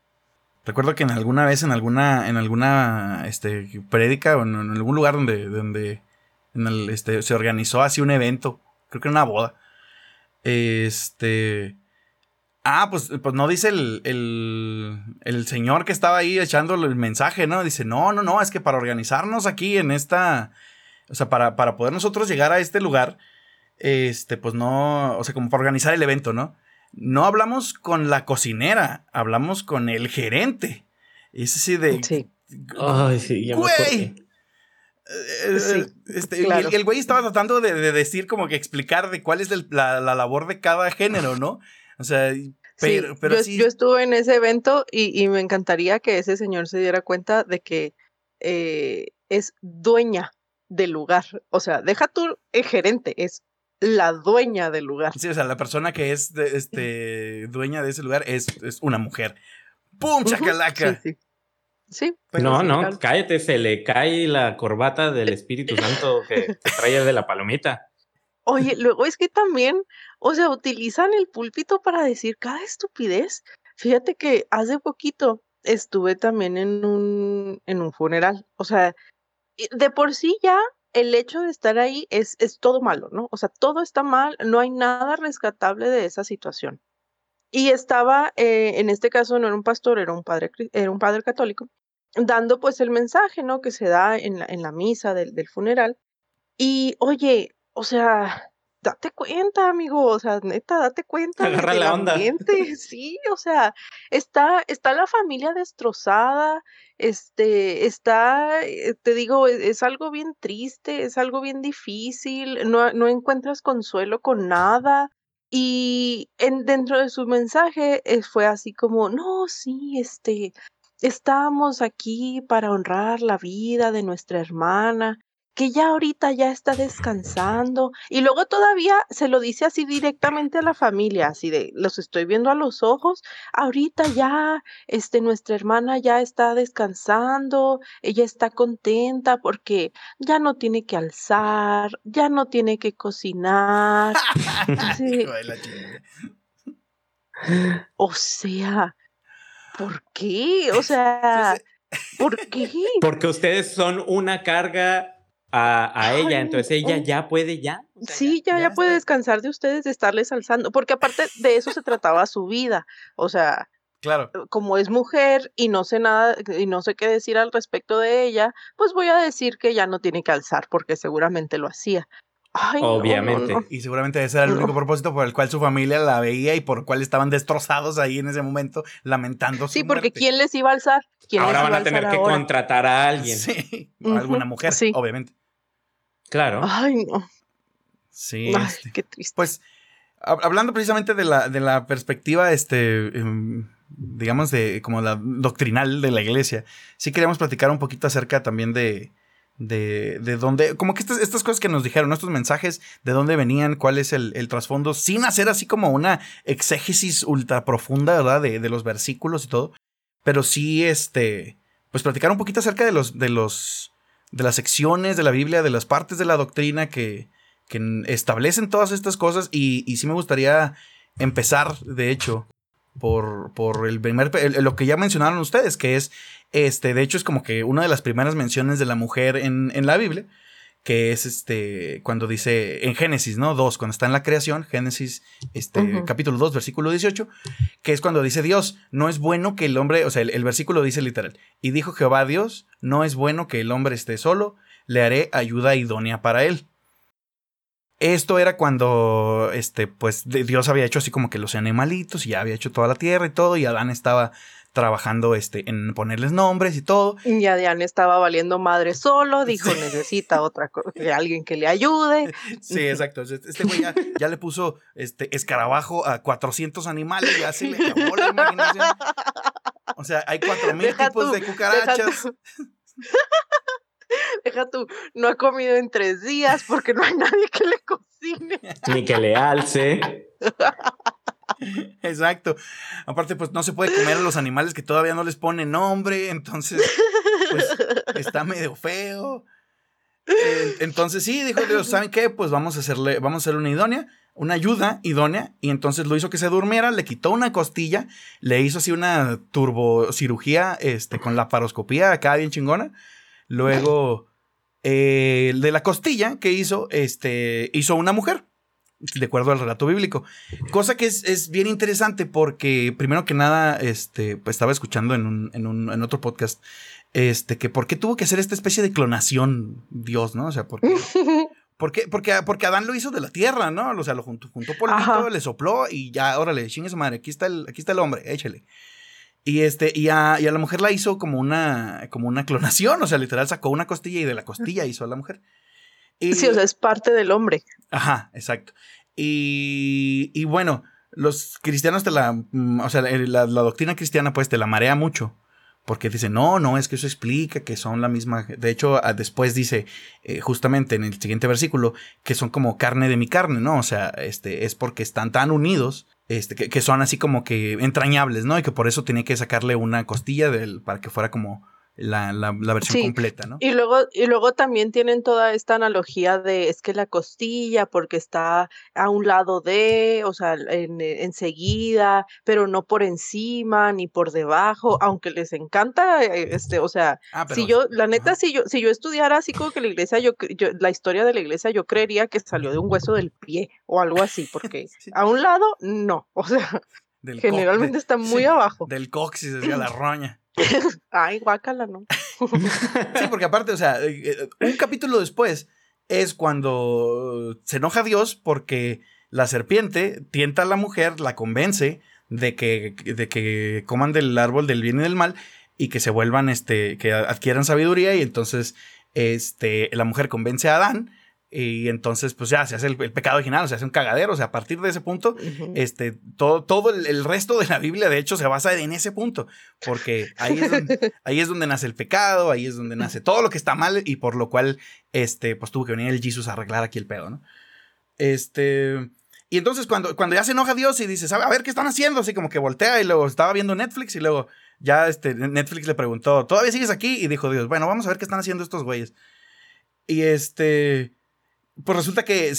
Recuerdo que en alguna vez, en alguna, en alguna este, prédica o en, algún lugar donde, donde este, se organizó así un evento, creo que era una boda. Este Ah, pues, pues no dice el, el, señor que estaba ahí echándole el mensaje, ¿no? Dice, no, no, no, es que para organizarnos aquí en esta, o sea, para, para poder nosotros llegar a este lugar, este, pues no, o sea, como para organizar el evento, ¿no? No hablamos con la cocinera, hablamos con el gerente. Y es así de... Sí. Ay, sí, ya güey. Eh, eh, este, el, güey estaba tratando de, decir, como que explicar de cuál es la, la, labor de cada género, ¿no? O sea, pero, sí, pero yo, sí. yo, estuve en ese evento y, y, me encantaría que ese señor se diera cuenta de que eh, es dueña del lugar. O sea, deja tu gerente, es la dueña del lugar. Sí, o sea, la persona que es este, dueña de ese lugar es, es una mujer. ¡Pum! ¡Chacalaca! Sí, sí. no, no, cállate, se le cae la corbata del Espíritu Santo que trae de la palomita. Oye, luego es que también, o sea, utilizan el púlpito para decir cada estupidez. Fíjate que hace poquito estuve también en un, en un funeral. O sea, de por sí ya el hecho de estar ahí es, es todo malo, ¿no? O sea, todo está mal, no hay nada rescatable de esa situación. Y estaba, eh, en este caso no era un pastor, era un padre, era un padre católico, dando pues el mensaje, ¿no? Que se da en la, en la misa del, del funeral. Y oye, o sea, date cuenta, amigo, o sea, neta, date cuenta. Agarra la onda. Sí, o sea, está, está la familia destrozada, este, está, eh, te digo, e, es, algo bien triste, es algo bien difícil, no, no encuentras consuelo con nada. Y en, dentro de su mensaje eh, fue así como, no, sí, este, estamos aquí para honrar la vida de nuestra hermana que ya ahorita ya está descansando y luego todavía se lo dice así directamente a la familia, así de los estoy viendo a los ojos, ahorita ya este nuestra hermana ya está descansando, ella está contenta porque ya no tiene que alzar, ya no tiene que cocinar. o sea, ¿por qué? O sea, ¿por qué? Porque ustedes son una carga a, ella, entonces ella ya puede ya. sí, ya, ya, puede descansar de ustedes, de estarles alzando, porque aparte de eso se trataba su vida, o sea, claro. Eh, como es mujer y no sé nada y no sé qué decir al respecto de ella, pues voy a decir que ya no tiene que alzar, porque seguramente lo hacía. Obviamente. y seguramente ese era el único propósito por el cual su familia la veía y por el cual estaban destrozados ahí en ese momento, lamentando Sí, porque ¿quién les iba a alzar? ¿Quién ahora van a, tener que contratar a alguien. Sí, alguna mujer, obviamente. Claro. Ay, no. Sí. Ay, este, qué triste. Pues, hablando precisamente de la, de la perspectiva, este, em, digamos, de como la doctrinal de la iglesia, sí queríamos platicar un poquito acerca también de, de, de dónde, como que estas, estas cosas que nos dijeron, estos mensajes, de dónde venían, cuál es el, el trasfondo, sin hacer así como una exégesis ultra profunda, ¿verdad? De, de los versículos y todo, pero sí, este, pues platicar un poquito acerca de los, de los, de las secciones de la Biblia, de las partes de la doctrina que, establecen todas estas cosas y, y, sí me gustaría empezar, de hecho, por, por el primer, lo que ya mencionaron ustedes, que es, este, de hecho es como que una de las primeras menciones de la mujer en, en la Biblia, que es este, cuando dice en Génesis, ¿no? 2, cuando está en la creación, Génesis, este, capítulo 2, versículo 18, que es cuando dice Dios, no es bueno que el hombre, o sea, el, versículo dice literal, y dijo Jehová Dios, no es bueno que el hombre esté solo, le haré ayuda idónea para él. Esto era cuando, este, pues Dios había hecho así como que los animalitos y ya había hecho toda la tierra y todo, y Adán estaba trabajando este, en ponerles nombres y todo. Y Adrián estaba valiendo madre solo, dijo, necesita otra cosa, alguien que le ayude. Sí, exacto. Este güey ya, le puso este escarabajo a 400 animales, ya se le acabó la imaginación. O sea, hay 4000 tipos de cucarachas. Deja tú, no ha comido en tres días porque no hay nadie que le cocine. Ni que le alce. Exacto. Aparte, pues no se puede comer a los animales que todavía no les pone nombre, entonces, pues está medio feo. Entonces sí, dijo Dios, ¿saben qué? Pues vamos a hacerle, vamos a hacer una idónea, una ayuda idónea, y entonces lo hizo que se durmiera, le quitó una costilla, le hizo así una turbocirugía, este, con la paroscopía acá bien chingona. Luego, eh, de la costilla que hizo, este, hizo una mujer de acuerdo al relato bíblico. Cosa que es, bien interesante porque, primero que nada, este, pues estaba escuchando en, un, en, un, en otro podcast, este, que por qué tuvo que hacer esta especie de clonación Dios, ¿no? O sea, porque... Porque, porque, porque Adán lo hizo de la tierra, ¿no? O sea, lo juntó, juntó polvito, le sopló y ya, órale, chingue su madre, aquí está el, aquí está el hombre, échale. Y este, y a, y a la mujer la hizo como una, como una clonación, o sea, literal sacó una costilla y de la costilla hizo a la mujer sí, o sea, es parte del hombre. Ajá, exacto. Y, y bueno, los cristianos te la, mm, o sea, la, doctrina cristiana pues te la marea mucho. Porque dice, no, no, es que eso explica que son la misma. De hecho, después dice, eh, justamente en el siguiente versículo, que son como carne de mi carne, ¿no? O sea, este, es porque están tan unidos, este, que, que son así como que entrañables, ¿no? Y que por eso tenía que sacarle una costilla del, para que fuera como la, la, versión completa, ¿no? Y luego, y luego también tienen toda esta analogía de es que la costilla, porque está a un lado de, o sea, en, enseguida, pero no por encima ni por debajo, aunque les encanta, eh, este, o sea, ah, si yo, la neta, si yo, si yo estudiara así como que la iglesia, yo, yo, la historia de la iglesia, yo creería que salió de un hueso del pie o algo así, porque a un lado, no, o sea, generalmente está muy abajo. Del coxis, decía la roña. Ay, guácala, ¿no? sí, porque aparte, o sea, eh, eh, un capítulo después es cuando se enoja Dios porque la serpiente tienta a la mujer, la convence de que, de que coman del árbol del bien y del mal y que se vuelvan, este, que adquieran sabiduría y entonces, este, la mujer convence a Adán y entonces, pues ya se hace el, pecado original, se hace un cagadero. O sea, a partir de ese punto, este, todo, todo el, resto de la Biblia, de hecho, se basa en ese punto. Porque ahí es, donde, ahí es donde nace el pecado, ahí es donde nace todo lo que está mal, y por lo cual, este, pues tuvo que venir el Jesus a arreglar aquí el pedo, ¿no? Este. Y entonces, cuando, cuando ya se enoja Dios y dice, a ver qué están haciendo, así como que voltea y luego estaba viendo Netflix y luego ya este, Netflix le preguntó, ¿todavía sigues aquí? Y dijo Dios, bueno, vamos a ver qué están haciendo estos güeyes. Y este pues resulta que eh,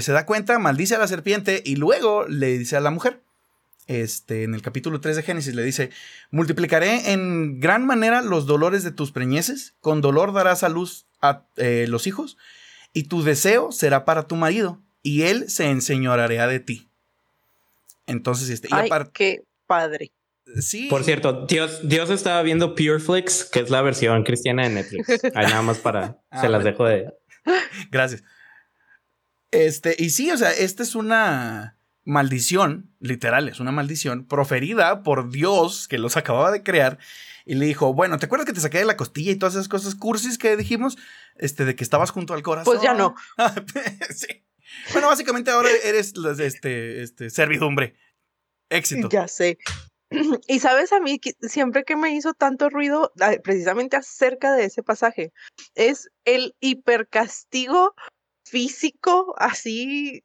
se, da cuenta, maldice a la serpiente y luego le dice a la mujer, este, en el capítulo 3 de Génesis le dice, multiplicaré en gran manera los dolores de tus preñeces, con dolor darás a luz a eh, los hijos, y tu deseo será para tu marido, y él se enseñoreará de ti. Entonces, este, Ay, qué padre. Sí. Por cierto, Dios, Dios estaba viendo Pureflix, que es la versión cristiana de Netflix. Ahí nada más para, ah, se las dejo de... Gracias. Este, y sí, o sea, esta es una maldición, literal, es una maldición proferida por Dios que los acababa de crear. Y le dijo, bueno, ¿te acuerdas que te saqué de la costilla y todas esas cosas cursis que dijimos? Este, de que estabas junto al corazón. Pues ya no. sí. Bueno, básicamente ahora eres este, este, servidumbre. Éxito. Ya sé. Y sabes a mí, siempre que me hizo tanto ruido, precisamente acerca de ese pasaje, es el hipercastigo físico así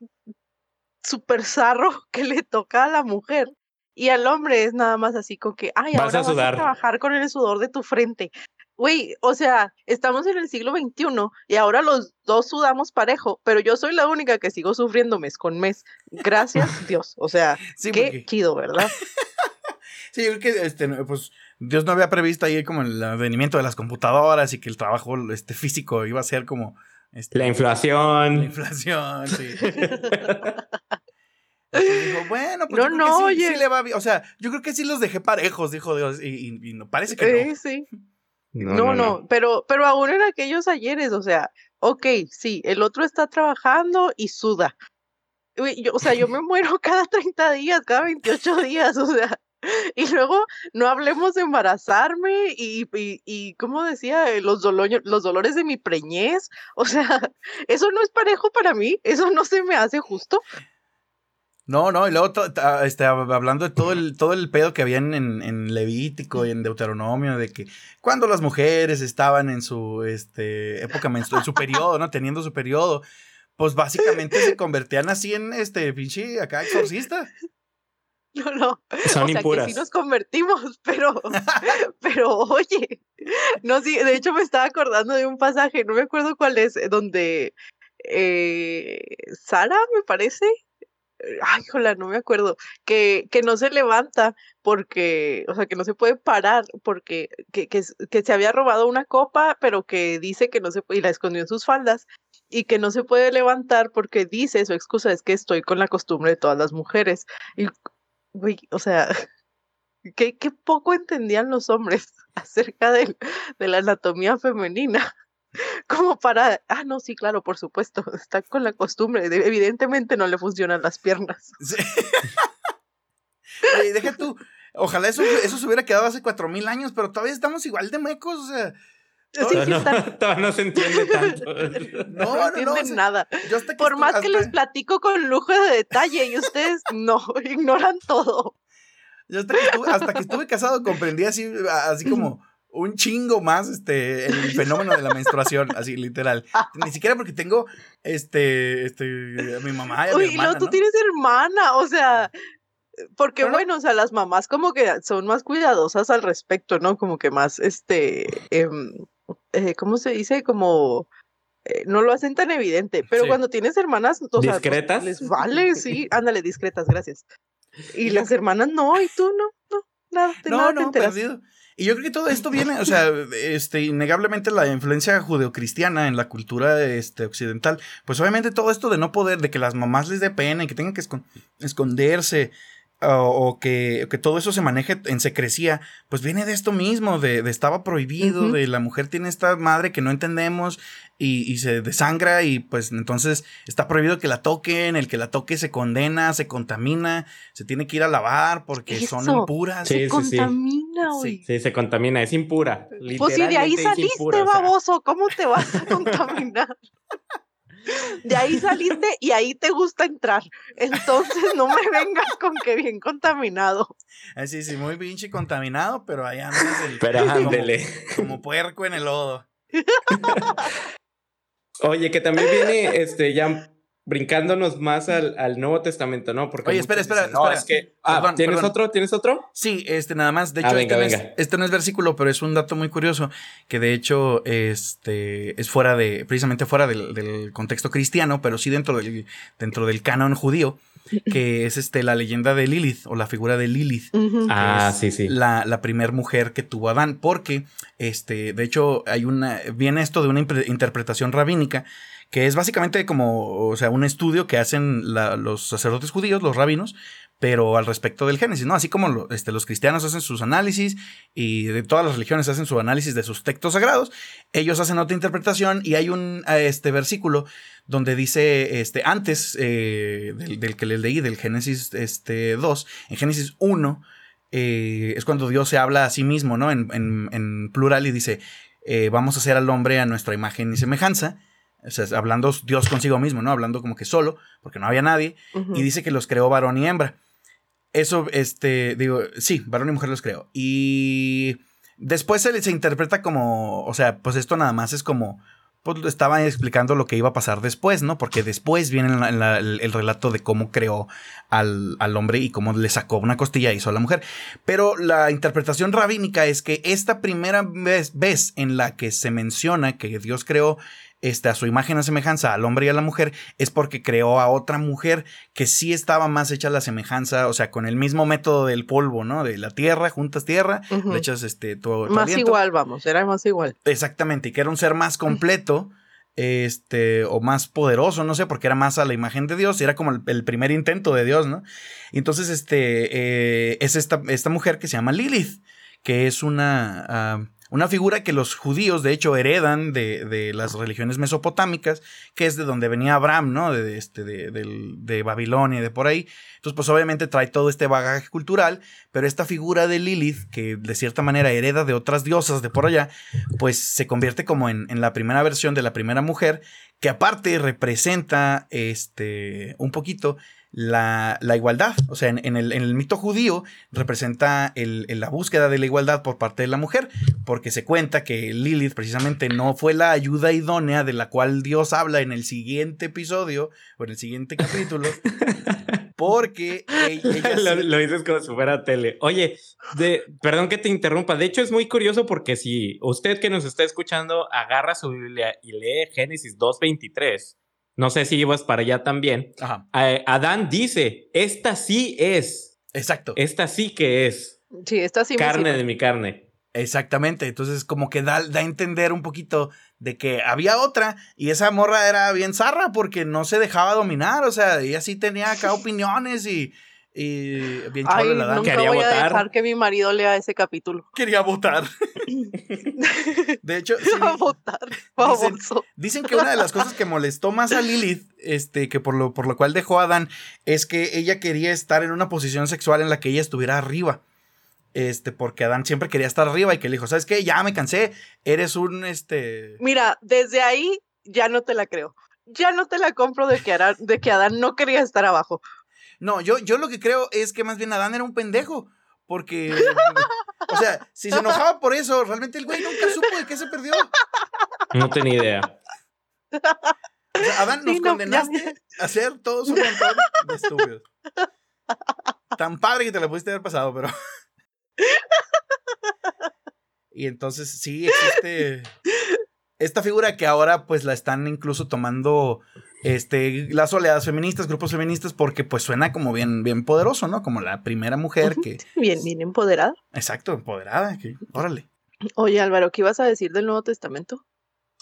súper zarro que le toca a la mujer. Y al hombre es nada más así con que, ay, ahora vas a trabajar con el sudor de tu frente. Güey, o sea, estamos en el siglo XXI y ahora los dos sudamos parejo, pero yo soy la única que sigo sufriendo mes con mes. Gracias Dios. O sea, qué chido, ¿verdad? sí, yo creo que este, pues, Dios no había previsto ahí como el advenimiento de las computadoras y que el trabajo este, físico iba a ser como este, la inflación. La inflación, sí. dijo, bueno, pues no, no, sí, sí, le va bien. O sea, yo creo que sí los dejé parejos, dijo Dios, y, y, no, parece que no. Sí, No no, no, pero, pero aún en aquellos ayeres, o sea, ok, sí, el otro está trabajando y suda. o sea, yo me muero cada 30 días, cada 28 días, o sea, Y luego no hablemos de embarazarme y, y, y ¿cómo decía? Los, dolores, los dolores de mi preñez. O sea, eso no es parejo para mí, eso no se me hace justo. No, no, y luego este, hablando de todo el, todo el pedo que había en, en, Levítico y en Deuteronomio, de que cuando las mujeres estaban en su este, época menstrual, en su periodo, ¿no? Teniendo su periodo, pues básicamente se convertían así en este pinche acá exorcista. No, no. Son o sea, que sí nos convertimos, pero, pero oye, no, sí, de hecho me estaba acordando de un pasaje, no me acuerdo cuál es, donde eh, Sara, me parece, ay, hola, no me acuerdo, que, que no se levanta porque, o sea, que no se puede parar porque que, que, que, se había robado una copa, pero que dice que no se puede, y la escondió en sus faldas, y que no se puede levantar porque dice, su excusa es que estoy con la costumbre de todas las mujeres. Y, o sea, qué, qué poco entendían los hombres acerca de, de la anatomía femenina como para, ah, no, sí, claro, por supuesto, está con la costumbre, evidentemente no le funcionan las piernas. Sí. Oye, deja tú, ojalá eso, eso se hubiera quedado hace cuatro mil años, pero todavía estamos igual de mecos, o sea. Todavía, no, no, se entiende tanto. No, no, entienden nada. Por más que les platico con lujo de detalle y ustedes no, ignoran todo. Yo hasta que estuve, hasta que estuve casado comprendí así, así como un chingo más este el fenómeno de la menstruación, así literal. Ni siquiera porque tengo este este a mi mamá y a mi hermana, no, tú tienes hermana, o sea, porque bueno, o sea, las mamás como que son más cuidadosas al respecto, ¿no? Como que más este em, eh, ¿cómo se dice? Como eh, no lo hacen tan evidente, pero cuando tienes hermanas, o pues, discretas, les vale, sí, ándale, discretas, gracias. Y las hermanas no, y tú no, no, nada, no, no, perdido. Y yo creo que todo esto viene, o sea, este, innegablemente la influencia judeocristiana en la cultura este, occidental, pues obviamente todo esto de no poder, de que las mamás les dé pena y que tengan que esconderse, o, que, que, todo eso se maneje en secrecía, pues viene de esto mismo, de, estaba prohibido, de la mujer tiene esta madre que no entendemos y, se desangra y pues entonces está prohibido que la toquen, el que la toque se condena, se contamina, se tiene que ir a lavar porque son impuras. se contamina, sí. sí. se contamina, es impura. Pues si de ahí saliste, baboso, ¿cómo te vas a contaminar? De ahí saliste y ahí te gusta entrar. Entonces no me vengas con que bien contaminado. Así, sí, muy pinche contaminado, pero allá andas el, pero como, puerco en el lodo. Oye, que también viene este ya brincándonos más al, al, Nuevo Testamento, ¿no? Porque Oye, espera, espera, no, es que, ah, ¿tienes otro? ¿Tienes otro? Sí, este nada más. De ah, hecho, este, este, no es, versículo, pero es un dato muy curioso que de hecho este es fuera de, precisamente fuera del, del contexto cristiano, pero sí dentro del, dentro del canon judío, que es este la leyenda de Lilith o la figura de Lilith. Ah, sí, sí. La, la primer mujer que tuvo Adán, porque este, de hecho, hay una, viene esto de una interpretación rabínica que es básicamente como, o sea, un estudio que hacen los sacerdotes judíos, los rabinos, pero al respecto del Génesis, ¿no? Así como este, los cristianos hacen sus análisis y de todas las religiones hacen su análisis de sus textos sagrados, ellos hacen otra interpretación y hay un este, versículo donde dice, este, antes eh, del, que les leí, del Génesis este, 2, en Génesis 1, eh, es cuando Dios se habla a sí mismo, ¿no? En, plural y dice, eh, vamos a hacer al hombre a nuestra imagen y semejanza. O sea, hablando Dios consigo mismo, ¿no? Hablando como que solo, porque no había nadie. Y dice que los creó varón y hembra. Eso, este, digo, sí, varón y mujer los creó. Y después se, se interpreta como, o sea, pues esto nada más es como, pues estaba explicando lo que iba a pasar después, ¿no? Porque después viene el, relato de cómo creó al, al, hombre y cómo le sacó una costilla y hizo a la mujer. Pero la interpretación rabínica es que esta primera vez, vez en la que se menciona que Dios creó este, a su imagen a semejanza al hombre y a la mujer es porque creó a otra mujer que sí estaba más hecha la semejanza, o sea, con el mismo método del polvo, ¿no? De la tierra, juntas tierra, le echas este. Más igual, vamos, era más igual. Exactamente, y que era un ser más completo. Este, o más poderoso, no sé, porque era más a la imagen de Dios, y era como el, primer intento de Dios, ¿no? Entonces, este, eh, es esta, esta mujer que se llama Lilith, que es una, ah, Una figura que los judíos, de hecho, heredan de, las religiones mesopotámicas, que es de donde venía Abraham, ¿no? De, este, de, de Babilonia y de por ahí. Entonces, pues obviamente trae todo este bagaje cultural, pero esta figura de Lilith, que de cierta manera hereda de otras diosas de por allá, pues se convierte como en, en la primera versión de la primera mujer, que aparte representa este, un poquito la, igualdad. O sea, en, el, mito judío representa la búsqueda de la igualdad por parte de la mujer, porque se cuenta que Lilith precisamente no fue la ayuda idónea de la cual Dios habla en el siguiente episodio o en el siguiente capítulo. Porque ella, lo, dices como si fuera tele. Oye, de, perdón que te interrumpa. De hecho, es muy curioso porque si usted que nos está escuchando agarra su Biblia y lee Génesis 2.23, no sé si ibas para allá también. Adán dice, esta sí es. Exacto. Esta sí que es. Sí, esta sí. Carne de mi carne. Exactamente, entonces como que da, da, a entender un poquito de que había otra y esa morra era bien zarra porque no se dejaba dominar, o sea, ella sí tenía acá opiniones y, y bien Ay, la nunca Quería voy votar. a dejar que mi marido lea ese capítulo. Quería votar. de hecho, votar. Dicen, dicen, que una de las cosas que molestó más a Lilith, este, que por lo, por lo cual dejó a Adán, es que ella quería estar en una posición sexual en la que ella estuviera arriba. Este, porque Adán siempre quería estar arriba y que le dijo, ¿sabes qué? Ya me cansé, eres un, este... Mira, desde ahí ya no te la creo. Ya no te la compro de que, Adán, de que Adán no quería estar abajo. No, yo, yo lo que creo es que más bien Adán era un pendejo. Porque, o sea, si se enojaba por eso, realmente el güey nunca supo de qué se perdió. No tenía idea. Adán, nos condenaste a hacer todos un montón de estúpidos. Tan padre que te la pudiste haber pasado, pero. Y entonces sí existe esta figura que ahora pues la están incluso tomando este, las oleadas feministas, grupos feministas, porque pues suena como bien, bien poderoso, ¿no? Como la primera mujer que... Bien, bien empoderada. Exacto, empoderada, que, órale. Oye Álvaro, ¿qué ibas a decir del Nuevo Testamento?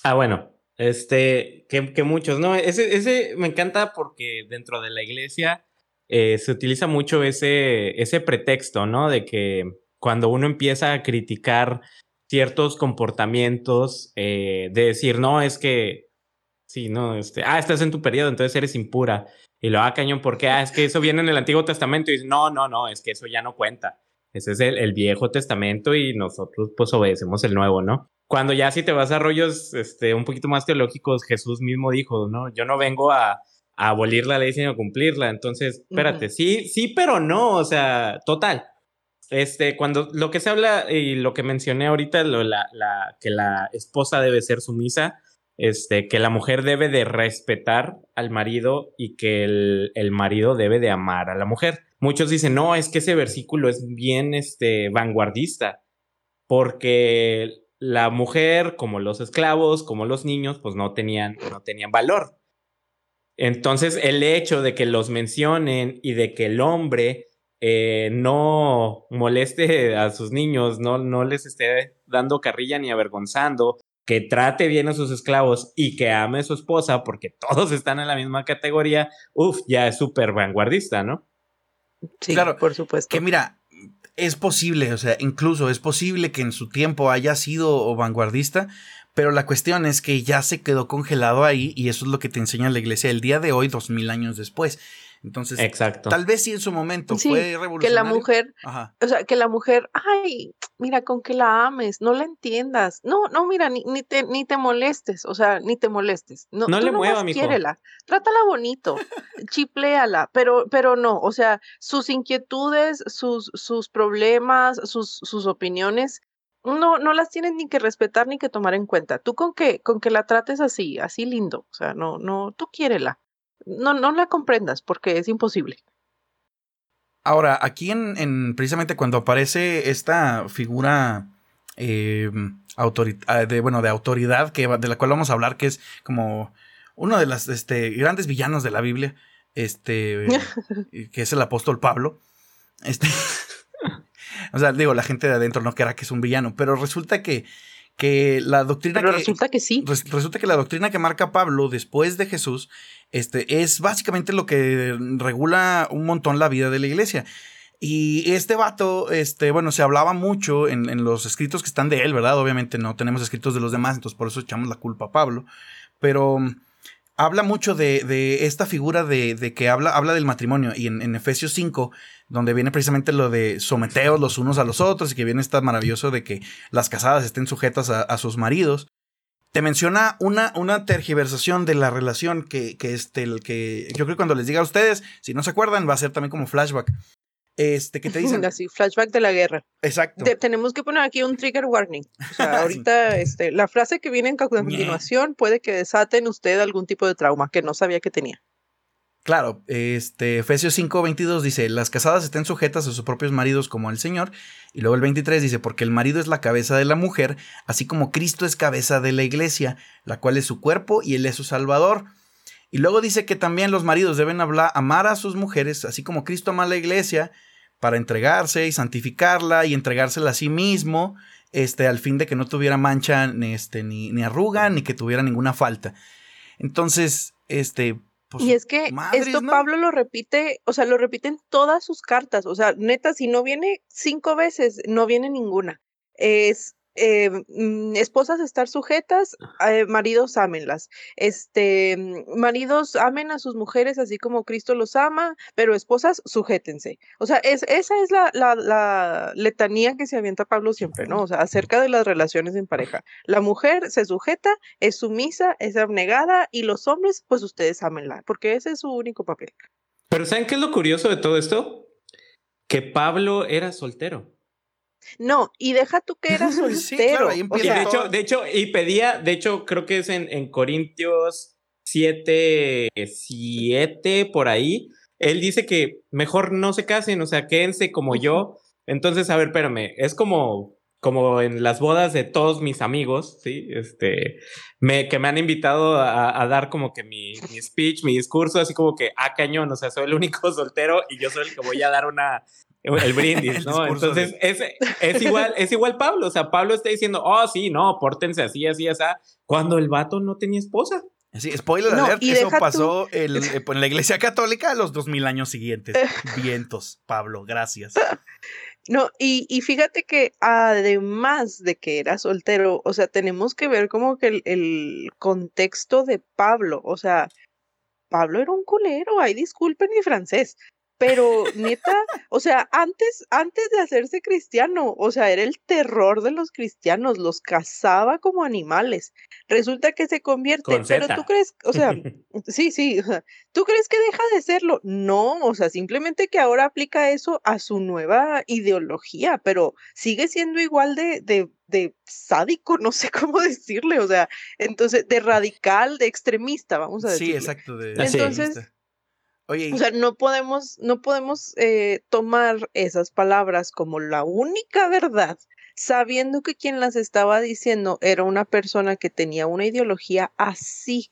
Ah, bueno, este, que, muchos, ¿no? Ese, ese me encanta porque dentro de la iglesia eh, se utiliza mucho ese, ese pretexto, ¿no? De que cuando uno empieza a criticar ciertos comportamientos, eh, de decir, no, es que, sí, no, este, ah, estás en tu periodo, entonces eres impura. Y lo, ah, cañón, ¿por qué? Ah, es que eso viene en el Antiguo Testamento. Y dice, no, no, no, es que eso ya no cuenta. Ese es el, el, Viejo Testamento y nosotros pues obedecemos el Nuevo, ¿no? Cuando ya si te vas a rollos este, un poquito más teológicos, Jesús mismo dijo, ¿no? Yo no vengo a, abolir la ley sino a cumplirla. Entonces, espérate, sí, sí, pero no, o sea, total. Este, cuando lo que se habla y lo que mencioné ahorita, lo, la, la, que la esposa debe ser sumisa, este, que la mujer debe de respetar al marido y que el, el, marido debe de amar a la mujer. Muchos dicen, no, es que ese versículo es bien este, vanguardista, porque la mujer, como los esclavos, como los niños, pues no tenían, no tenían valor. Entonces, el hecho de que los mencionen y de que el hombre eh, no moleste a sus niños, no, no les esté dando carrilla ni avergonzando, que trate bien a sus esclavos y que ame a su esposa, porque todos están en la misma categoría, uff, ya es súper vanguardista, ¿no? Sí, claro, por supuesto. Que mira, es posible, o sea, incluso es posible que en su tiempo haya sido vanguardista, pero la cuestión es que ya se quedó congelado ahí y eso es lo que te enseña la iglesia el día de hoy, dos mil años después. Entonces, Exacto. tal vez sí en su momento fue revolucionario. Que la mujer, o sea, que la mujer, ay, mira, con que la ames, no la entiendas. No, no, mira, ni, ni, te, ni te molestes, o sea, ni te molestes. No, no le muevas, quiérela, trátala bonito, chipléala, pero, pero no, o sea, sus inquietudes, sus, sus problemas, sus, sus opiniones, no, no las tienes ni que respetar ni que tomar en cuenta. Tú con que, con que la trates así, así lindo, o sea, no, no, tú quiérela. No, no la comprendas porque es imposible. Ahora, aquí en, en precisamente cuando aparece esta figura eh, ah, de, bueno, de autoridad que, de la cual vamos a hablar, que es como uno de los este, grandes villanos de la Biblia, este, que es el apóstol Pablo. Este, o sea, digo, la gente de adentro no querrá que es un villano, pero resulta que, que la doctrina pero resulta que sí. resulta que la doctrina que marca Pablo después de Jesús este, es básicamente lo que regula un montón la vida de la iglesia. Y este vato, este, bueno, se hablaba mucho en, los escritos que están de él, ¿verdad? Obviamente no tenemos escritos de los demás, entonces por eso echamos la culpa a Pablo. Pero habla mucho de, esta figura de, que habla, habla del matrimonio. Y en, Efesios 5, donde viene precisamente lo de someteos los unos a los otros, y que viene esta maravilloso de que las casadas estén sujetas a, sus maridos. Te menciona una, una tergiversación de la relación que, que, este, el que yo creo que cuando les diga a ustedes, si no se acuerdan, va a ser también como flashback. Este, que te dicen. Así, flashback de la guerra. Exacto. tenemos que poner aquí un trigger warning. O sea, ahorita, este, la frase que viene en continuación puede que desaten usted algún tipo de trauma que no sabía que tenía. Claro, este, Efesios 5:22 dice, las casadas estén sujetas a sus propios maridos como al Señor. Y luego el 23 dice, porque el marido es la cabeza de la mujer, así como Cristo es cabeza de la iglesia, la cual es su cuerpo y él es su salvador. Y luego dice que también los maridos deben hablar, amar a sus mujeres, así como Cristo ama a la iglesia, para entregarse y santificarla y entregársela a sí mismo, este, al fin de que no tuviera mancha este, ni, ni arruga, ni que tuviera ninguna falta. Entonces, este, pues, y es que esto Pablo lo repite, o sea, lo repite en todas sus cartas. O sea, neta, si no viene cinco veces, no viene ninguna. Es eh, mm, esposas estar sujetas, eh, maridos ámenlas. Este, maridos amen a sus mujeres así como Cristo los ama, pero esposas sujétense. O sea, es, esa es la, la, letanía que se avienta Pablo siempre, ¿no? O sea, acerca de las relaciones en pareja. La mujer se sujeta, es sumisa, es abnegada y los hombres, pues ustedes ámenla, porque ese es su único papel. Pero ¿saben qué es lo curioso de todo esto? Que Pablo era soltero. No, y deja tú que era soltero. de hecho, de hecho, y pedía, de hecho, creo que es en, en Corintios 7, 7, por ahí. Él dice que mejor no se casen, o sea, quédense como yo. Entonces, a ver, espérame, es como, como en las bodas de todos mis amigos, ¿sí? Este, me, que me han invitado a, dar como que mi, mi, speech, mi discurso, así como que, ah, cañón, o sea, soy el único soltero y yo soy el que voy a dar una, el brindis, ¿no? Entonces, es, es, igual, es igual Pablo, o sea, Pablo está diciendo, oh, sí, no, pórtense así, así, así, cuando el vato no tenía esposa. Sí, spoiler alert, eso pasó eh, en la iglesia católica a los dos mil años siguientes. Vientos, Pablo, gracias. No, y, y, fíjate que además de que era soltero, o sea, tenemos que ver como que el, el contexto de Pablo, o sea, Pablo era un culero, ay, disculpen mi francés, pero neta, o sea, antes, antes de hacerse cristiano, o sea, era el terror de los cristianos, los cazaba como animales. Resulta que se convierte, pero tú crees, o sea, sí, sí, ¿tú crees que deja de serlo? No, o sea, simplemente que ahora aplica eso a su nueva ideología, pero sigue siendo igual de, de, de sádico, no sé cómo decirle, o sea, entonces, de radical, de extremista, vamos a decir. Sí, exacto. De, entonces, o sea, no podemos, no podemos eh, tomar esas palabras como la única verdad, sabiendo que quien las estaba diciendo era una persona que tenía una ideología así.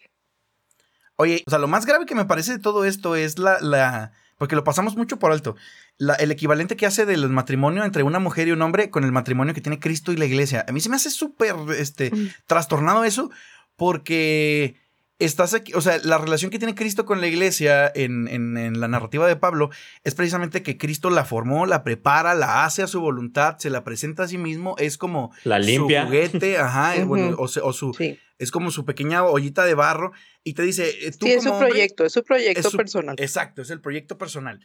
Oye, o sea, lo más grave que me parece de todo esto es la, la porque lo pasamos mucho por alto, la, el equivalente que hace del matrimonio entre una mujer y un hombre con el matrimonio que tiene Cristo y la iglesia. A mí se me hace súper, este, mm. trastornado eso, porque estás aquí, o sea, la relación que tiene Cristo con la iglesia en, en, la narrativa de Pablo es precisamente que Cristo la formó, la prepara, la hace a su voluntad, se la presenta a sí mismo, es como la limpia. su juguete, ajá, o, su, es como su pequeña ollita de barro y te dice, eh, tú sí, es su proyecto, es su proyecto personal. Exacto, es el proyecto personal.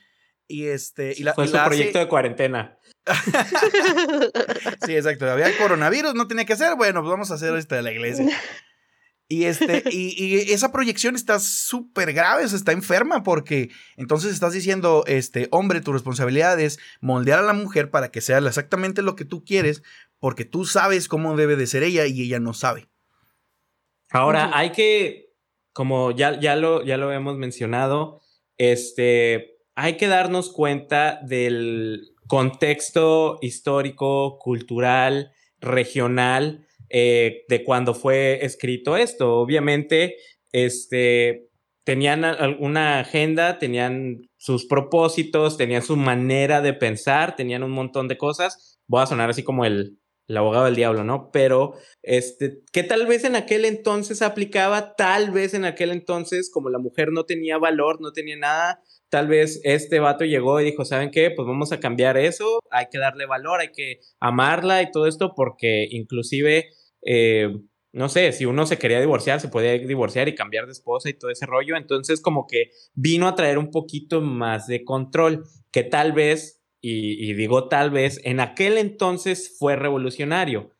Y este, y la, Fue su proyecto de cuarentena. sí, exacto. Había coronavirus, no tenía que hacer. Bueno, pues vamos a hacer este de la iglesia. Y, este, y, esa proyección está súper grave, o está enferma, porque entonces estás diciendo, este, hombre, tu responsabilidad es moldear a la mujer para que sea exactamente lo que tú quieres, porque tú sabes cómo debe de ser ella y ella no sabe. Ahora, hay que, como ya, ya, lo, ya lo hemos mencionado, este, hay que darnos cuenta del contexto histórico, cultural, regional, eh, de cuando fue escrito esto. Obviamente, este, tenían alguna agenda, tenían sus propósitos, tenían su manera de pensar, tenían un montón de cosas. Voy a sonar así como el, el abogado del diablo, ¿no? Pero, este, que tal vez en aquel entonces aplicaba, tal vez en aquel entonces, como la mujer no tenía valor, no tenía nada, tal vez este vato llegó y dijo, ¿saben qué? Pues vamos a cambiar eso, hay que darle valor, hay que amarla y todo esto, porque inclusive, eh, no sé, si uno se quería divorciar, se podía divorciar y cambiar de esposa y todo ese rollo, entonces como que vino a traer un poquito más de control, que tal vez y, digo tal vez, en aquel entonces fue revolucionario.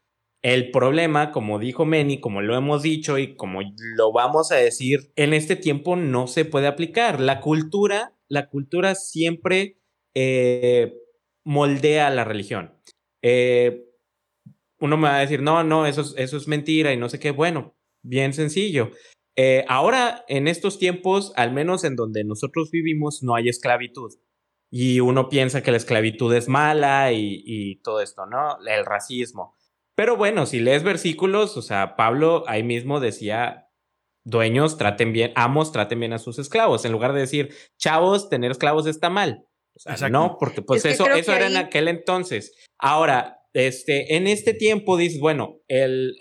El problema, como dijo Meni, como lo hemos dicho y como lo vamos a decir, en este tiempo no se puede aplicar. La cultura, la cultura siempre eh, moldea la religión. Eh, uno me va a decir, no, no, eso es, eso es mentira y no sé qué. Bueno, bien sencillo. Eh, ahora, en estos tiempos, al menos en donde nosotros vivimos, no hay esclavitud y uno piensa que la esclavitud es mala y, todo esto, ¿no? El racismo. Pero bueno, si lees versículos, o sea, Pablo ahí mismo decía, dueños traten bien, amos traten bien a sus esclavos, en lugar de decir, chavos, tener esclavos está mal. O sea, no, porque pues eso, eso era en aquel entonces. Ahora, este, en este tiempo dices, bueno, el,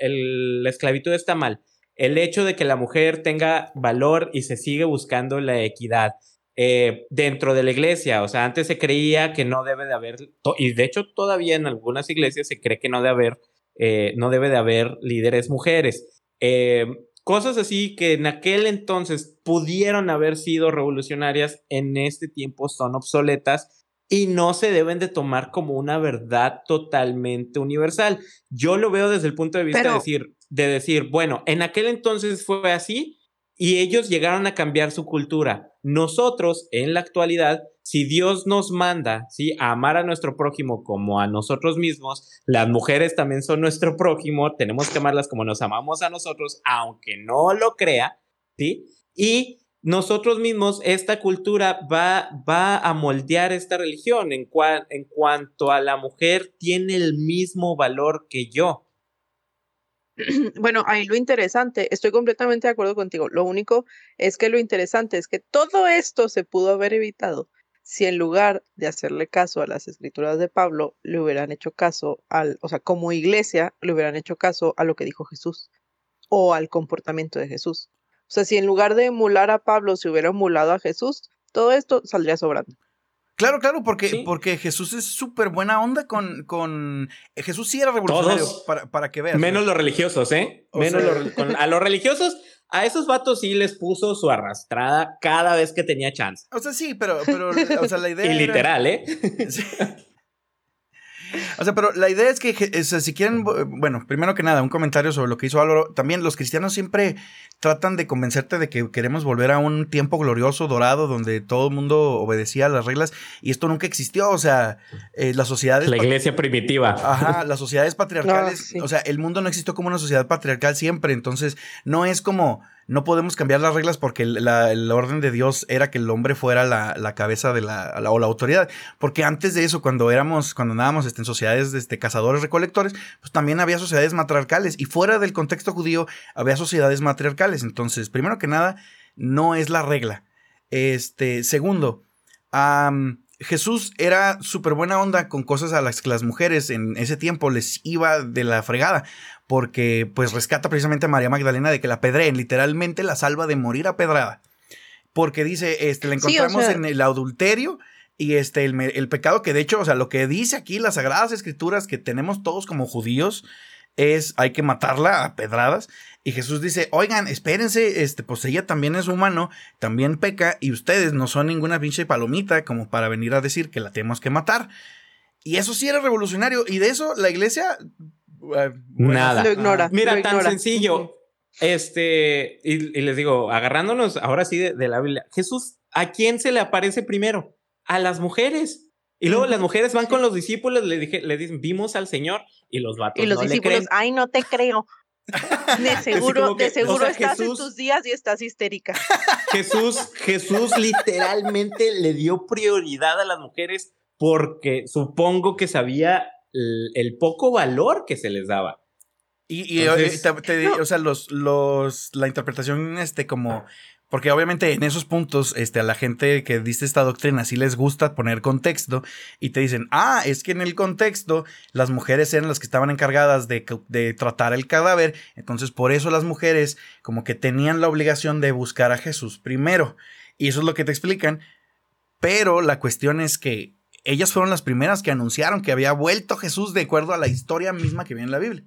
la esclavitud está mal. El hecho de que la mujer tenga valor y se sigue buscando la equidad eh, dentro de la iglesia. O sea, antes se creía que no debe de haber, y de hecho todavía en algunas iglesias se cree que no debe haber, eh, no debe de haber líderes mujeres. Eh, cosas así que en aquel entonces pudieron haber sido revolucionarias, en este tiempo son obsoletas y no se deben de tomar como una verdad totalmente universal. Yo lo veo desde el punto de vista de, decir, de decir, bueno, en aquel entonces fue así, y ellos llegaron a cambiar su cultura. Nosotros, en la actualidad, si Dios nos manda, ¿sí? A amar a nuestro prójimo como a nosotros mismos, las mujeres también son nuestro prójimo, tenemos que amarlas como nos amamos a nosotros, aunque no lo crea, ¿sí? Y nosotros mismos, esta cultura va, va a moldear esta religión en, en cuanto a la mujer tiene el mismo valor que yo. Bueno, ahí lo interesante, estoy completamente de acuerdo contigo. Lo único es que lo interesante es que todo esto se pudo haber evitado si en lugar de hacerle caso a las escrituras de Pablo, le hubieran hecho caso al, o sea, como iglesia, le hubieran hecho caso a lo que dijo Jesús o al comportamiento de Jesús. O sea, si en lugar de emular a Pablo se hubiera emulado a Jesús, todo esto saldría sobrando. Claro, claro, porque, porque Jesús es súper buena onda con, con... Jesús sí era revolucionario, para, para, que veas. Menos los religiosos, ¿eh? Menos a los religiosos, a esos vatos sí les puso su arrastrada cada vez que tenía chance. O sea, sí, pero, pero o sea, la idea Y literal, ¿eh? O sea, pero la idea es que, si quieren, bueno, primero que nada, un comentario sobre lo que hizo Álvaro. También los cristianos siempre tratan de convencerte de que queremos volver a un tiempo glorioso, dorado, donde todo el mundo obedecía las reglas y esto nunca existió. O sea, eh, las sociedades. La iglesia primitiva. Ajá, las sociedades patriarcales. O sea, el mundo no existió como una sociedad patriarcal siempre. Entonces, no es como no podemos cambiar las reglas porque el, orden de Dios era que el hombre fuera la, cabeza de la, o la autoridad. Porque antes de eso, cuando éramos, cuando andábamos este, en sociedades de este, cazadores recolectores, pues también había sociedades matriarcales. Y fuera del contexto judío había sociedades matriarcales. Entonces, primero que nada, no es la regla. Este, segundo, Jesús era súper buena onda con cosas a las que las mujeres en ese tiempo les iba de la fregada porque pues rescata precisamente a María Magdalena de que la pedreen, literalmente la salva de morir a pedrada. Porque dice, este, la encontramos en el adulterio y este, el, pecado que de hecho, o sea, lo que dice aquí las Sagradas Escrituras que tenemos todos como judíos es hay que matarla a pedradas. Y Jesús dice, oigan, espérense, este, pues ella también es humano, también peca y ustedes no son ninguna pinche palomita como para venir a decir que la tenemos que matar. Y eso sí era revolucionario. Y de eso la iglesia eh, Nada. Lo ignora. Mira, tan sencillo. Este, y, les digo, agarrándonos ahora sí de, la Biblia, Jesús, ¿a quién se le aparece primero? A las mujeres. Y luego las mujeres van con los discípulos, le, dije, le dicen, vimos al Señor, y los vatos. Y los discípulos, ay, no te creo. De seguro, de seguro estás en tus días y estás histérica. Jesús, Jesús literalmente le dio prioridad a las mujeres porque supongo que sabía el, poco valor que se les daba. Y, o sea, los, los, la interpretación, este, como, Porque obviamente en esos puntos, este, a la gente que dice esta doctrina sí les gusta poner contexto y te dicen, ah, es que en el contexto las mujeres eran las que estaban encargadas de, de tratar el cadáver, entonces por eso las mujeres como que tenían la obligación de buscar a Jesús primero. Y eso es lo que te explican. Pero la cuestión es que ellas fueron las primeras que anunciaron que había vuelto Jesús de acuerdo a la historia misma que viene en la Biblia.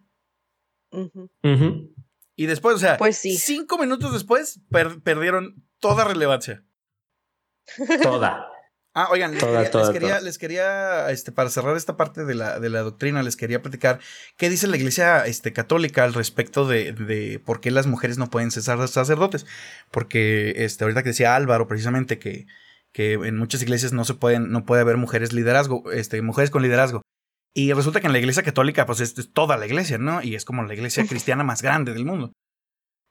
Y después, o sea, pues sí. cinco minutos después perdieron toda relevancia. Toda. Ah, oigan, les, quería, les, quería, este, para cerrar esta parte de la, de la doctrina, les quería platicar qué dice la iglesia este, católica al respecto de, de por qué las mujeres no pueden ser sacerdotes. Porque este, ahorita que decía Álvaro precisamente que, que en muchas iglesias no se pueden, no puede haber mujeres liderazgo, este, mujeres con liderazgo. Y resulta que en la iglesia católica, pues es, toda la iglesia, ¿no? Y es como la iglesia cristiana más grande del mundo.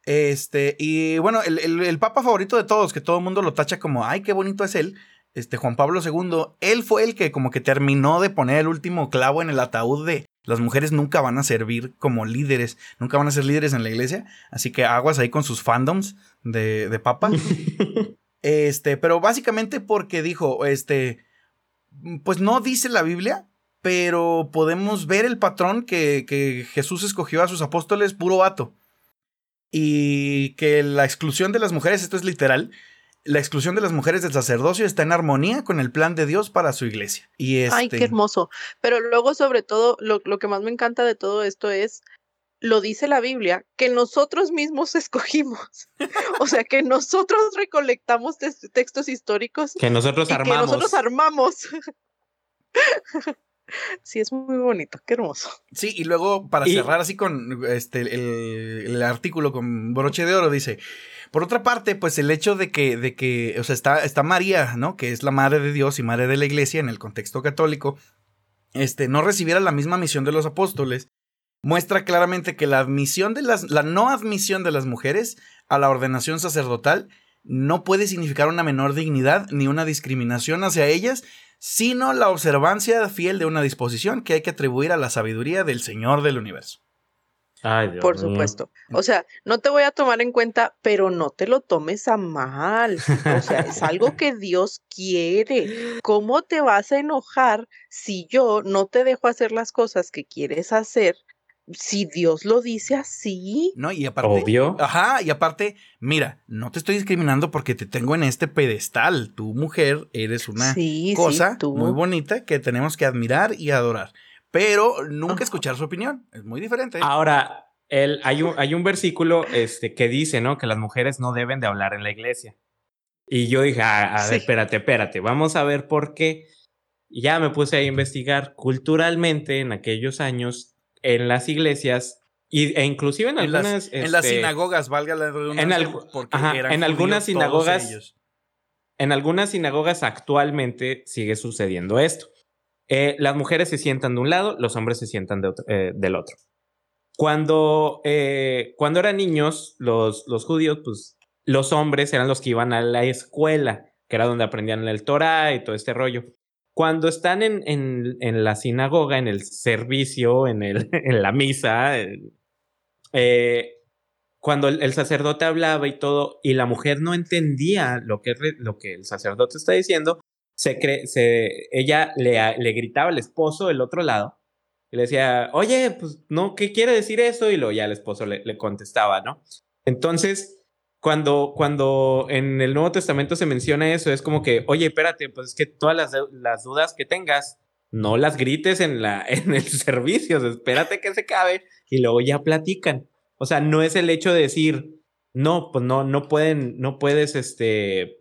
Este, y bueno, el, papa favorito de todos, que todo el mundo lo tacha como, ay, qué bonito es él, este Juan Pablo II, él fue el que como que terminó de poner el último clavo en el ataúd de las mujeres nunca van a servir como líderes, nunca van a ser líderes en la iglesia, así que aguas ahí con sus fandoms de, de papa. este, pero básicamente porque dijo, este, pues no dice la Biblia pero podemos ver el patrón que, Jesús escogió a sus apóstoles puro vato. Y que la exclusión de las mujeres, esto es literal, la exclusión de las mujeres del sacerdocio está en armonía con el plan de Dios para su iglesia. Y este... Ay, qué hermoso. Pero luego, sobre todo, lo, que más me encanta de todo esto es, lo dice la Biblia, que nosotros mismos escogimos. o sea, que nosotros recolectamos textos históricos. Que nosotros armamos. Que nosotros armamos. Sí, es muy bonito, qué hermoso. Sí, y luego para cerrar así con este el, artículo con broche de oro dice, por otra parte, pues el hecho de que, de que, o sea, está, está María, ¿no? Que es la madre de Dios y madre de la iglesia en el contexto católico, este, no recibiera la misma misión de los apóstoles, muestra claramente que la admisión de las, la no admisión de las mujeres a la ordenación sacerdotal no puede significar una menor dignidad ni una discriminación hacia ellas, sino la observancia fiel de una disposición que hay que atribuir a la sabiduría del Señor del universo. Ay, Dios Por supuesto. O sea, no te voy a tomar en cuenta, pero no te lo tomes a mal. O sea, es algo que Dios quiere. ¿Cómo te vas a enojar si yo no te dejo hacer las cosas que quieres hacer si Dios lo dice así. No, y aparte. Obvio. Ajá, y aparte, mira, no te estoy discriminando porque te tengo en este pedestal. Tu mujer eres una cosa muy bonita que tenemos que admirar y adorar. Pero nunca escuchar su opinión. Es muy diferente. Ahora, el, hay, un, hay un versículo este, que dice, ¿no? Que las mujeres no deben de hablar en la iglesia. Y yo dije, ah, a, ver, espérate, espérate, vamos a ver por qué. Y ya me puse a investigar. Culturalmente, en aquellos años, en las iglesias y, e inclusive en, algunas... en las este, sinagogas, valga la redundancia, en, en algunas sinagogas... En algunas sinagogas actualmente sigue sucediendo esto. Eh, las mujeres se sientan de un lado, los hombres se sientan eh, del otro. Cuando, eh, cuando eran niños, los, los judíos, pues los hombres eran los que iban a la escuela, que era donde aprendían el Torah y todo este rollo. Cuando están en, en, la sinagoga, en el servicio, en, el, en la misa, eh, cuando el, sacerdote hablaba y todo, y la mujer no entendía lo que, lo que el sacerdote está diciendo, se se, ella le, le gritaba al esposo del otro lado y le decía, oye, pues no, ¿qué quiere decir eso? Y luego ya el esposo le, le contestaba, ¿no? Entonces, cuando, cuando en el Nuevo Testamento se menciona eso, es como que, oye, espérate, pues es que todas las, las dudas que tengas, no las grites en, la, en el servicio, espérate que se cabe y luego ya platican. O sea, no es el hecho de decir, no, pues no, no pueden, no puedes, este...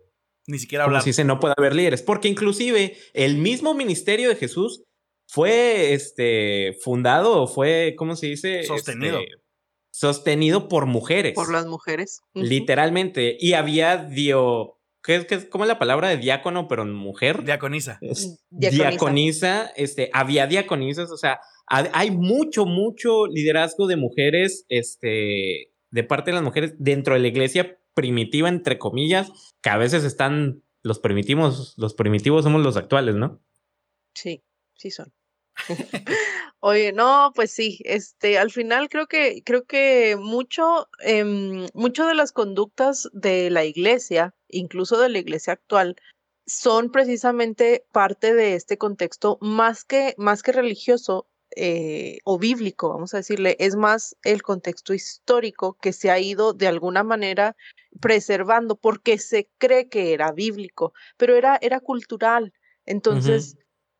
Ni siquiera hablar. Como si dice, no puede haber líderes, porque inclusive el mismo ministerio de Jesús fue, este, fundado, fue, ¿cómo se dice? Sostenido. Este, sostenido por mujeres. Por las mujeres. Literalmente. Y había dio. ¿Qué es, ¿Cómo es la palabra de diácono, pero en mujer? Diaconisa. diaconisa. este, había diaconisas, o sea, hay mucho, mucho liderazgo de mujeres, este, de parte de las mujeres dentro de la iglesia primitiva, entre comillas, que a veces están los primitivos, los primitivos somos los actuales, ¿no? Sí, sí son. Oye, no, pues sí, este, al final creo que, creo que mucho, em, mucho de las conductas de la iglesia, incluso de la iglesia actual, son precisamente parte de este contexto más que, más que religioso eh, o bíblico, vamos a decirle, es más el contexto histórico que se ha ido de alguna manera preservando porque se cree que era bíblico, pero era, era cultural. Entonces,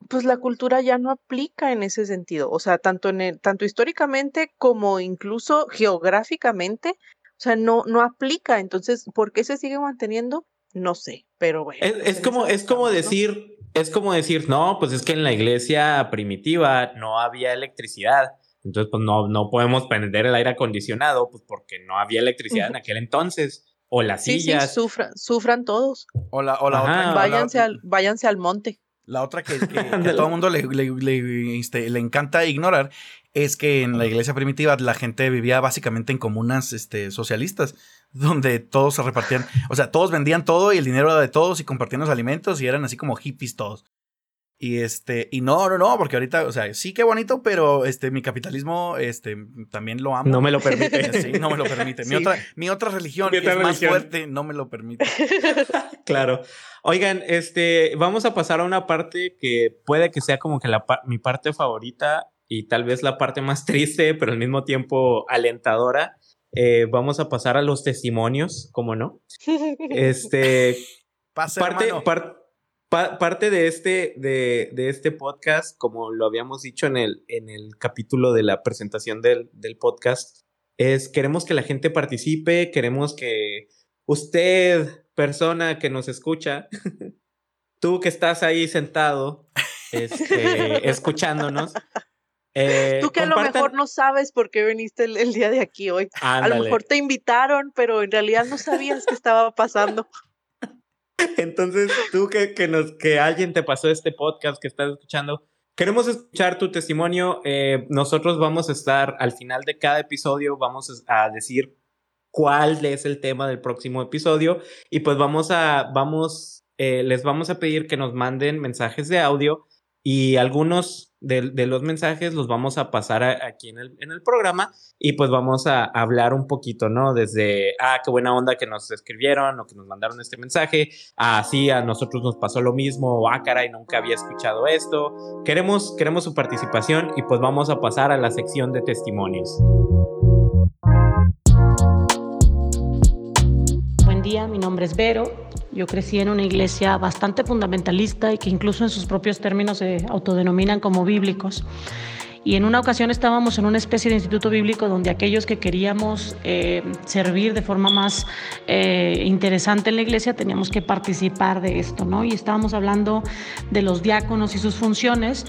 pues la cultura ya no aplica en ese sentido, o sea, tanto, en el, tanto históricamente como incluso geográficamente, o sea, no, no aplica. Entonces, ¿por qué se sigue manteniendo? No sé, pero bueno. Es, pues, como, es como decir, es como decir, no, pues es que en la iglesia primitiva no había electricidad. Entonces, pues no, no podemos prender el aire acondicionado, pues porque no había electricidad en aquel entonces. O las sillas. Sí, sufran, sufran todos. O la, o la otra. Váyanse, al, váyanse al monte. La otra que, que, a todo el mundo le, le, este, le, encanta ignorar es que en la iglesia primitiva la gente vivía básicamente en comunas este, socialistas, donde todos se repartían, o sea, todos vendían todo y el dinero era de todos y compartían los alimentos y eran así como hippies todos. Y este, y no, no, no, porque ahorita, o sea, sí qué bonito, pero este, mi capitalismo, este, también lo amo. No me lo permite. Sí, no me lo permite. Mi, otra, mi otra religión, que es más fuerte, no me lo permite. claro. Oigan, este, vamos a pasar a una parte que puede que sea como que la, mi parte favorita y tal vez la parte más triste, pero al mismo tiempo alentadora. Eh, vamos a pasar a los testimonios, ¿cómo no? Este, Pase, parte, parte parte de este, de, de, este podcast, como lo habíamos dicho en el, en el capítulo de la presentación del, del podcast, es queremos que la gente participe, queremos que usted, persona que nos escucha, tú que estás ahí sentado, este, escuchándonos. Eh, tú que a lo mejor no sabes por qué viniste el, el día de aquí hoy. A lo mejor te invitaron, pero en realidad no sabías qué estaba pasando. Entonces, tú que, que, nos, que alguien te pasó este podcast que estás escuchando, queremos escuchar tu testimonio. Eh, nosotros vamos a estar al final de cada episodio, vamos a decir cuál es el tema del próximo episodio y pues vamos a, vamos, eh, les vamos a pedir que nos manden mensajes de audio y algunos de, los mensajes los vamos a pasar aquí en el, en el, programa y pues vamos a hablar un poquito, ¿no? Desde, ah, qué buena onda que nos escribieron o que nos mandaron este mensaje, ah, sí, a nosotros nos pasó lo mismo, o ah, caray, nunca había escuchado esto. Queremos, queremos su participación y pues vamos a pasar a la sección de testimonios. Nombre es Vero yo crecí en una iglesia bastante fundamentalista y que incluso en sus propios términos se autodenominan como bíblicos. Y en una ocasión estábamos en una especie de instituto bíblico donde aquellos que queríamos eh, servir de forma más eh, interesante en la iglesia teníamos que participar de esto, ¿no? Y estábamos hablando de los diáconos y sus funciones.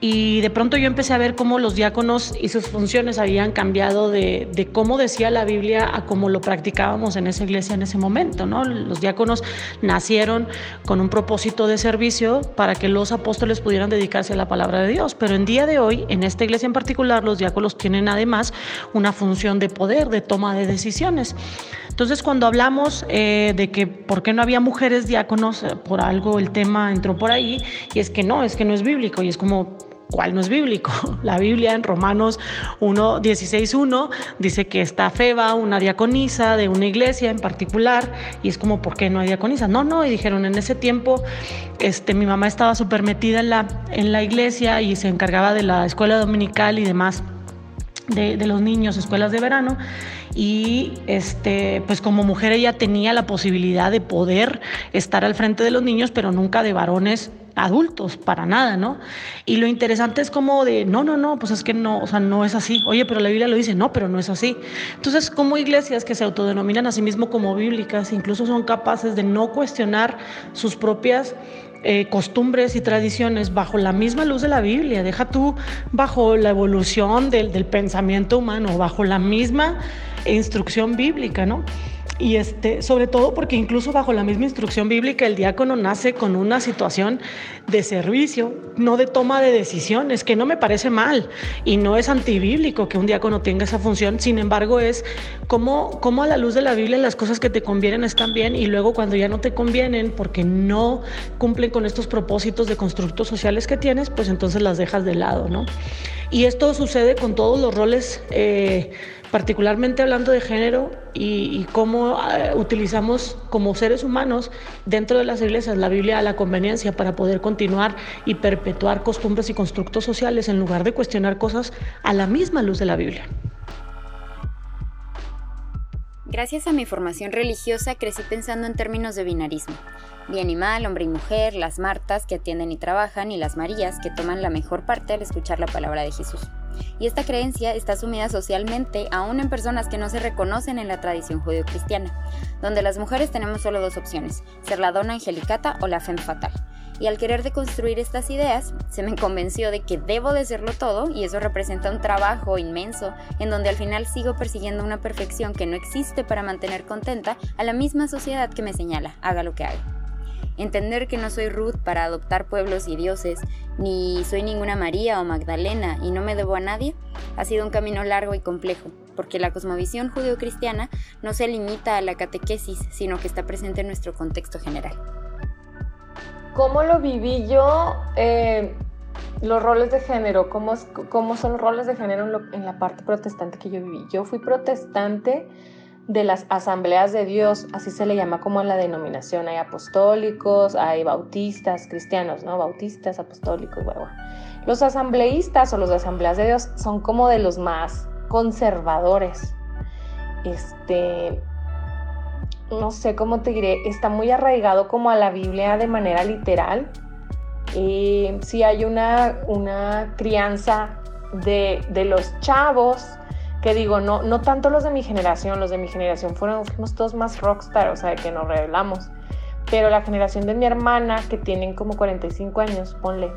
Y de pronto yo empecé a ver cómo los diáconos y sus funciones habían cambiado de, de cómo decía la Biblia a cómo lo practicábamos en esa iglesia en ese momento, ¿no? Los diáconos nacieron con un propósito de servicio para que los apóstoles pudieran dedicarse a la palabra de Dios. Pero en día de hoy, en esta iglesia en particular, los diáconos tienen además una función de poder, de toma de decisiones. Entonces, cuando hablamos eh, de que por qué no había mujeres diáconos, eh, por algo el tema entró por ahí, y es que no, es que no es bíblico, y es como, ¿cuál no es bíblico? La Biblia en Romanos 1, 16, 1 dice que está Feba, una diaconisa de una iglesia en particular, y es como, ¿por qué no hay diaconisa? No, no, y dijeron, en ese tiempo este, mi mamá estaba súper metida en la, en la iglesia y se encargaba de la escuela dominical y demás de, de los niños, escuelas de verano, y este, pues como mujer ella tenía la posibilidad de poder estar al frente de los niños, pero nunca de varones adultos, para nada, ¿no? Y lo interesante es como de, no, no, no, pues es que no, o sea, no es así. Oye, pero la Biblia lo dice, no, pero no es así. Entonces, como iglesias que se autodenominan a sí mismo como bíblicas, incluso son capaces de no cuestionar sus propias eh, costumbres y tradiciones bajo la misma luz de la Biblia. Deja tú bajo la evolución del, del pensamiento humano, bajo la misma instrucción bíblica, ¿no? Y este, sobre todo porque incluso bajo la misma instrucción bíblica el diácono nace con una situación de servicio, no de toma de decisiones, que no me parece mal y no es antibíblico que un diácono tenga esa función, sin embargo es como, a la luz de la Biblia las cosas que te convienen están bien y luego cuando ya no te convienen porque no cumplen con estos propósitos de constructos sociales que tienes, pues entonces las dejas de lado, ¿no? Y esto sucede con todos los roles. Eh, particularmente hablando de género y, cómo eh, utilizamos como seres humanos dentro de las iglesias la Biblia a la conveniencia para poder continuar y perpetuar costumbres y constructos sociales en lugar de cuestionar cosas a la misma luz de la Biblia. Gracias a mi formación religiosa crecí pensando en términos de binarismo. Bien y mal, hombre y mujer, las Martas que atienden y trabajan y las Marías que toman la mejor parte al escuchar la palabra de Jesús y esta creencia está sumida socialmente aún en personas que no se reconocen en la tradición judeocristiana, donde las mujeres tenemos solo dos opciones, ser la dona angelicata o la femme fatal. Y al querer deconstruir estas ideas, se me convenció de que debo de serlo todo y eso representa un trabajo inmenso en donde al final sigo persiguiendo una perfección que no existe para mantener contenta a la misma sociedad que me señala, haga lo que haga. Entender que no soy Ruth para adoptar pueblos y dioses, ni soy ninguna María o Magdalena y no me debo a nadie, ha sido un camino largo y complejo, porque la cosmovisión judeocristiana no se limita a la catequesis, sino que está presente en nuestro contexto general. ¿Cómo lo viví yo? Eh, los roles de género, ¿cómo, ¿cómo, son los roles de género en, en la parte protestante que yo viví? Yo fui protestante de las asambleas de Dios, así se le llama como la denominación. Hay apostólicos, hay bautistas, cristianos, ¿no? Bautistas, apostólicos, bueno. Los asambleístas o los asambleas de Dios son como de los más conservadores. Este, no sé cómo te diré, está muy arraigado como a la Biblia de manera literal. y sí hay una, una crianza de, de los chavos que digo, no, no tanto los de mi generación, los de mi generación fueron, fuimos todos más rockstar, o sea, de que nos revelamos. Pero la generación de mi hermana, que tienen como 45 años, ponle,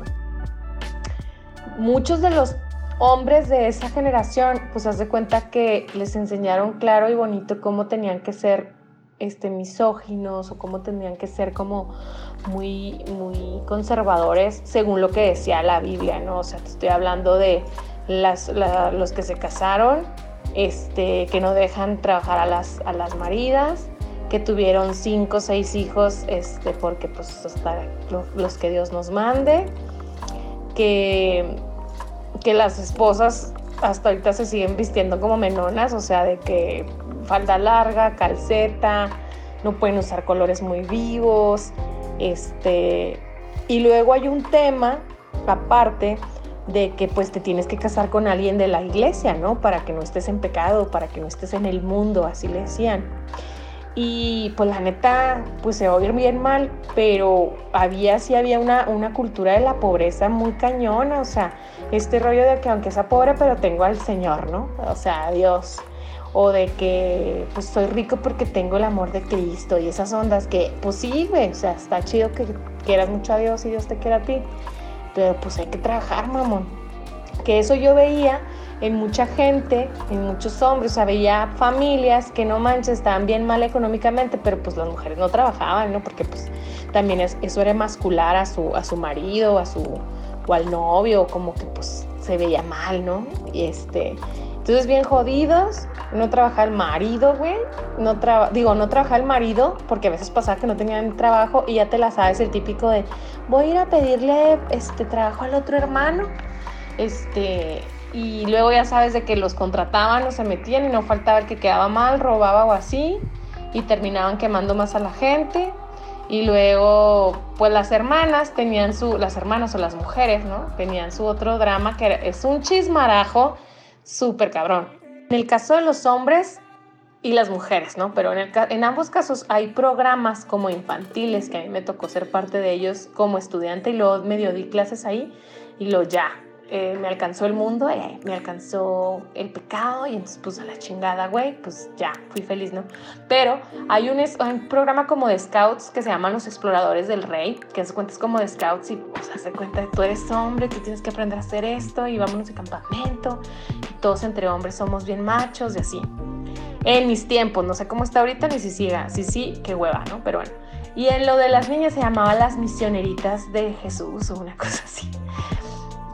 muchos de los hombres de esa generación, pues haz de cuenta que les enseñaron claro y bonito cómo tenían que ser este, misóginos o cómo tenían que ser como muy, muy conservadores según lo que decía la Biblia, ¿no? O sea, te estoy hablando de las, los que se casaron, este, que no dejan trabajar a las, a las maridas, que tuvieron cinco o seis hijos, este, porque pues hasta los que Dios nos mande, que, que las esposas hasta ahorita se siguen vistiendo como menonas, o sea, de que falda larga, calceta, no pueden usar colores muy vivos, este, y luego hay un tema aparte de que pues te tienes que casar con alguien de la iglesia, ¿no? Para que no estés en pecado, para que no estés en el mundo, así le decían. Y pues la neta, pues se oye bien mal, pero había, sí había una, una cultura de la pobreza muy cañona, o sea, este rollo de que aunque sea pobre, pero tengo al Señor, ¿no? O sea, Dios. O de que pues soy rico porque tengo el amor de Cristo y esas ondas que, pues sí, güey, o sea, está chido que quieras mucho a Dios y Dios te quiera a ti pero pues hay que trabajar, mamón. Que eso yo veía en mucha gente, en muchos hombres, o sea, veía familias que no manches, estaban bien mal económicamente, pero pues las mujeres no trabajaban, ¿no? Porque pues también eso era mascular a su, a su marido, a su, o al novio, como que pues se veía mal, ¿no? Y este, entonces bien jodidos, no trabajaba el marido, güey, no digo, no trabajaba el marido, porque a veces pasaba que no tenían trabajo y ya te la sabes, el típico de, voy a ir a pedirle este trabajo al otro hermano. Este, y luego ya sabes de que los contrataban o se metían y no faltaba el que quedaba mal, robaba o así, y terminaban quemando más a la gente. Y luego, pues las hermanas tenían su, las hermanas o las mujeres, ¿no? Tenían su otro drama que es un chismarajo súper cabrón. En el caso de los hombres, y las mujeres, ¿no? Pero en, ambos casos hay programas como infantiles, que a mí me tocó ser parte de ellos como estudiante y luego medio di clases ahí y lo ya. Eh, me alcanzó el mundo, eh, me alcanzó el pecado y entonces pues a la chingada, güey, pues ya, fui feliz, ¿no? Pero hay un, programa como de scouts que se llaman los exploradores del rey, que se cuenta es como de scouts y pues hace cuenta, tú eres hombre, tú tienes que aprender a hacer esto y vámonos de campamento, y todos entre hombres somos bien machos y así. En mis tiempos, no sé cómo está ahorita ni si siga. Sí, sí, qué hueva, ¿no? Pero bueno. Y en lo de las niñas se llamaba las misioneritas de Jesús o una cosa así.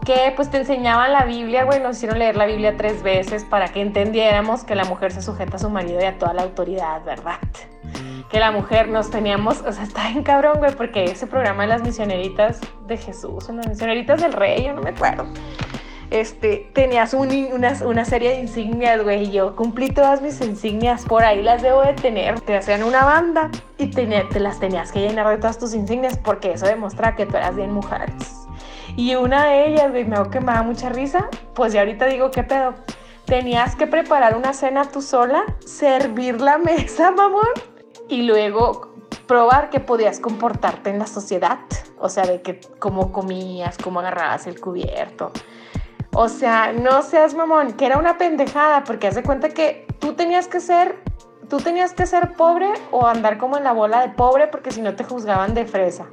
Que pues te enseñaban la Biblia, güey, nos hicieron leer la Biblia tres veces para que entendiéramos que la mujer se sujeta a su marido y a toda la autoridad, ¿verdad? Que la mujer nos teníamos, o sea, está bien cabrón, güey, porque ese programa de las misioneritas de Jesús, o las misioneritas del rey, yo no me acuerdo este, tenías una, serie de insignias, güey, y yo cumplí todas mis insignias, por ahí las debo de tener. Te hacían una banda y te, te las tenías que llenar de todas tus insignias porque eso demostraba que tú eras bien mujeres. Y una de ellas, güey, me que me da mucha risa, pues ya ahorita digo, ¿qué pedo? Tenías que preparar una cena tú sola, servir la mesa, mamón, y luego probar que podías comportarte en la sociedad. O sea, de que cómo comías, cómo agarrabas el cubierto, o sea, no seas mamón, que era una pendejada, porque haz de cuenta que tú tenías que ser, tú tenías que ser pobre o andar como en la bola de pobre, porque si no te juzgaban de fresa.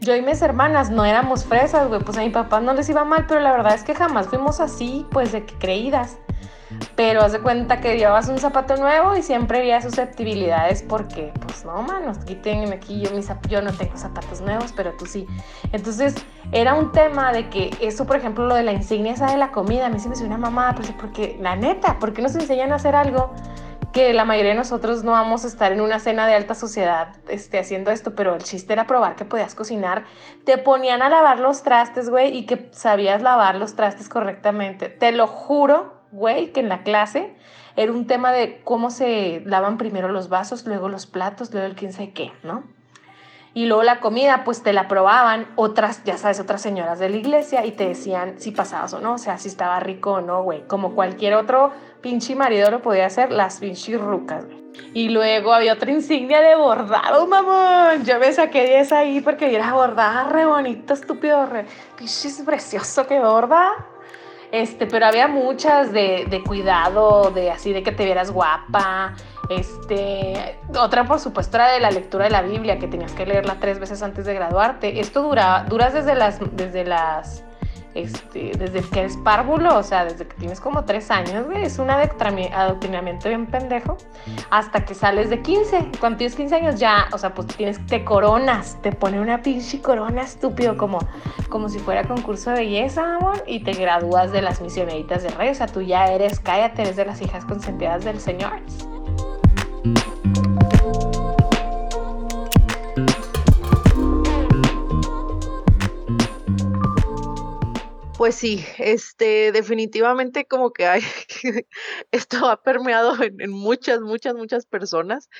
Yo y mis hermanas no éramos fresas, güey, pues a mi papá no les iba mal, pero la verdad es que jamás fuimos así, pues de que creídas. Pero haz de cuenta que llevabas un zapato nuevo y siempre había susceptibilidades porque, pues no, manos, quiten aquí yo, mis, yo no tengo zapatos nuevos, pero tú sí. Entonces era un tema de que eso, por ejemplo, lo de la insignia esa de la comida, a mí me suena una mamada, pues porque la neta, ¿por qué nos enseñan a hacer algo? Que la mayoría de nosotros no vamos a estar en una cena de alta sociedad este, haciendo esto, pero el chiste era probar que podías cocinar. Te ponían a lavar los trastes, güey, y que sabías lavar los trastes correctamente. Te lo juro güey, que en la clase era un tema de cómo se lavan primero los vasos, luego los platos, luego el quién sabe qué, ¿no? Y luego la comida, pues te la probaban otras, ya sabes, otras señoras de la iglesia y te decían si pasabas o no, o sea, si estaba rico o no, güey. Como cualquier otro pinche marido lo podía hacer, las pinches rucas. Y luego había otra insignia de bordado, mamón. Yo me saqué 10 ahí porque era bordada re bonito, estúpido, re pinche precioso que borda. Este, pero había muchas de, de, cuidado, de así de que te vieras guapa. Este, otra por supuesto era de la lectura de la Biblia, que tenías que leerla tres veces antes de graduarte. Esto dura, duras desde las, desde las este, desde que eres párvulo, o sea, desde que tienes como tres años, es un adoctrinamiento bien pendejo, hasta que sales de 15. Cuando tienes 15 años ya, o sea, pues tienes, te coronas, te pone una pinche corona estúpido, como, como si fuera concurso de belleza, amor, y te gradúas de las misioneritas de rey, o sea, tú ya eres, cállate, eres de las hijas consentidas del Señor. Pues sí, este, definitivamente como que hay, esto ha permeado en, muchas, muchas, muchas personas.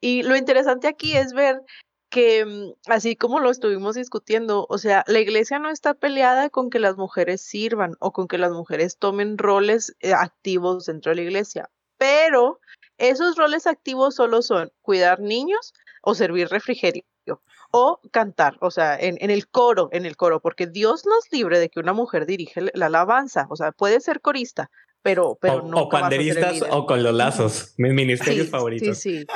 Y lo interesante aquí es ver que, mm, así como lo estuvimos discutiendo, o sea, la iglesia no está peleada con que las mujeres sirvan o con que las mujeres tomen roles eh, activos dentro de la iglesia, pero esos roles activos solo son cuidar niños o servir refrigerio o cantar, o sea, en, el coro, en el coro, porque Dios nos libre de que una mujer dirige la alabanza, o sea, puede ser corista, pero, pero no. O panderistas o con los lazos, mis ministerios favoritos. Sí, sí.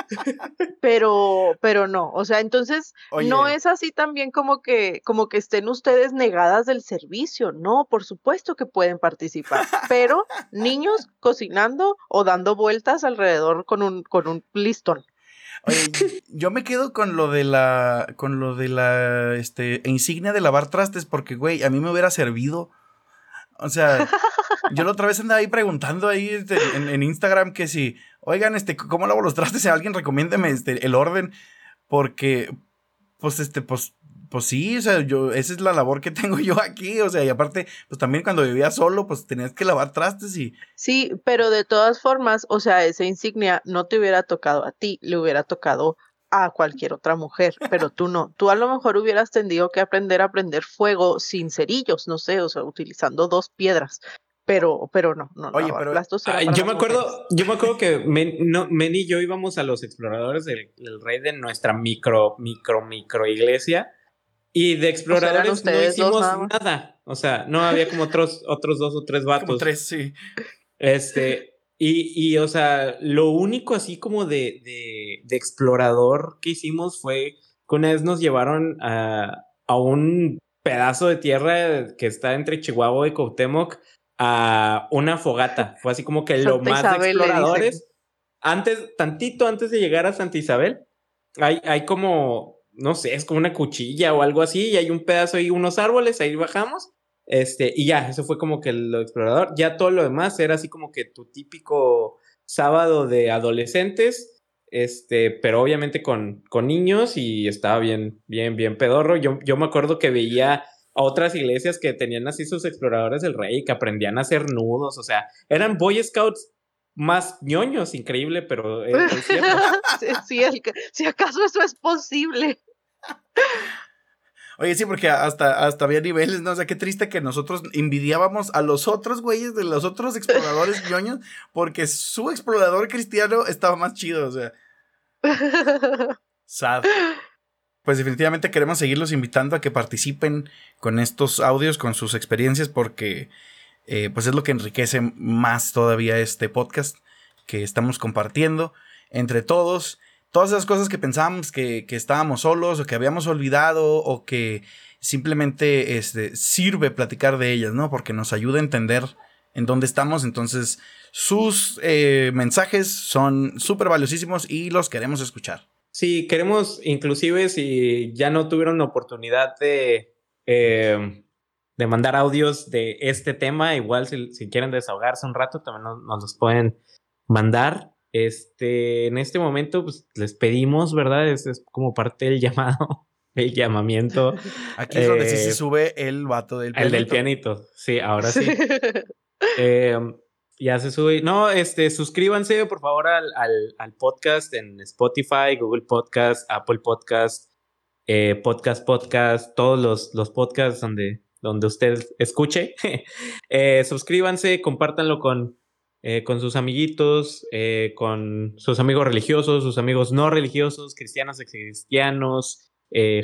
pero, pero no, o sea, entonces no es así también como que, como que estén ustedes negadas del servicio, no, por supuesto que pueden participar, pero niños cocinando o dando vueltas alrededor con un, con un listón. Oye, yo me quedo con lo de la. con lo de la este, insignia de lavar trastes, porque, güey, a mí me hubiera servido. O sea, yo la otra vez andaba ahí preguntando ahí este, en, Instagram que si, oigan, este, ¿cómo lavo los trastes? Si alguien recomiéndeme este, el orden. Porque, pues, este, pues, pues sí, o sea, yo, esa es la labor que tengo yo aquí, o sea, y aparte, pues también cuando vivía solo, pues tenías que lavar trastes y... Sí, pero de todas formas, o sea, esa insignia no te hubiera tocado a ti, le hubiera tocado a cualquier otra mujer, pero tú no. Tú a lo mejor hubieras tenido que aprender a prender fuego sin cerillos, no sé, o sea, utilizando dos piedras. Pero, pero no, no. Oye, pero yo me acuerdo, yo me acuerdo que Men, no, y yo íbamos a los exploradores del, del, rey de nuestra micro, micro, micro iglesia y de exploradores no hicimos nada. O sea, no había como otros, otros dos o tres vatos. Como tres, sí. Este, y, y o sea, lo único así como de, de, de, explorador que hicimos fue que una vez nos llevaron a, a un pedazo de tierra que está entre Chihuahua y Cuauhtémoc a una fogata. Fue así como que lo más de exploradores. antes, tantito antes de llegar a Santa Isabel, hay, hay como, no sé, es como una cuchilla o algo así, y hay un pedazo y unos árboles, ahí bajamos. Este, y ya, eso fue como que lo explorador. Ya todo lo demás era así como que tu típico sábado de adolescentes, este, pero obviamente con, con niños y estaba bien, bien, bien pedorro. Yo, yo me acuerdo que veía a otras iglesias que tenían así sus exploradores del rey, que aprendían a hacer nudos, o sea, eran Boy Scouts más ñoños, increíble, pero sí, si acaso eso es posible. Oye, sí, porque hasta, hasta había niveles, ¿no? O sea, qué triste que nosotros envidiábamos a los otros güeyes de los otros exploradores ñoños, porque su explorador cristiano estaba más chido, o sea. Sad pues definitivamente queremos seguirlos invitando a que participen con estos audios, con sus experiencias, porque eh, pues es lo que enriquece más todavía este podcast que estamos compartiendo entre todos. Todas esas cosas que pensábamos que, estábamos solos o que habíamos olvidado o que simplemente este, sirve platicar de ellas, ¿no? Porque nos ayuda a entender en dónde estamos. Entonces, sus eh, mensajes son súper valiosísimos y los queremos escuchar. Sí, queremos, inclusive si ya no tuvieron oportunidad de, em, de mandar audios de este tema, igual si, quieren desahogarse un rato, también nos, los pueden mandar. Este, en este momento, pues les pedimos, ¿verdad? Es, es como parte del llamado, el llamamiento. Aquí es donde sí se eh, sube el vato del pianito. El del pianito, sí, ahora sí. eh, ya se sube. No, este, suscríbanse por favor al, al, podcast en Spotify, Google Podcast, Apple Podcast, eh, Podcast Podcast, todos los, los podcasts donde, donde usted escuche. eh, suscríbanse, compártanlo con, eh, con sus amiguitos, eh, con sus amigos religiosos, sus amigos no religiosos, cristianos, cristianos,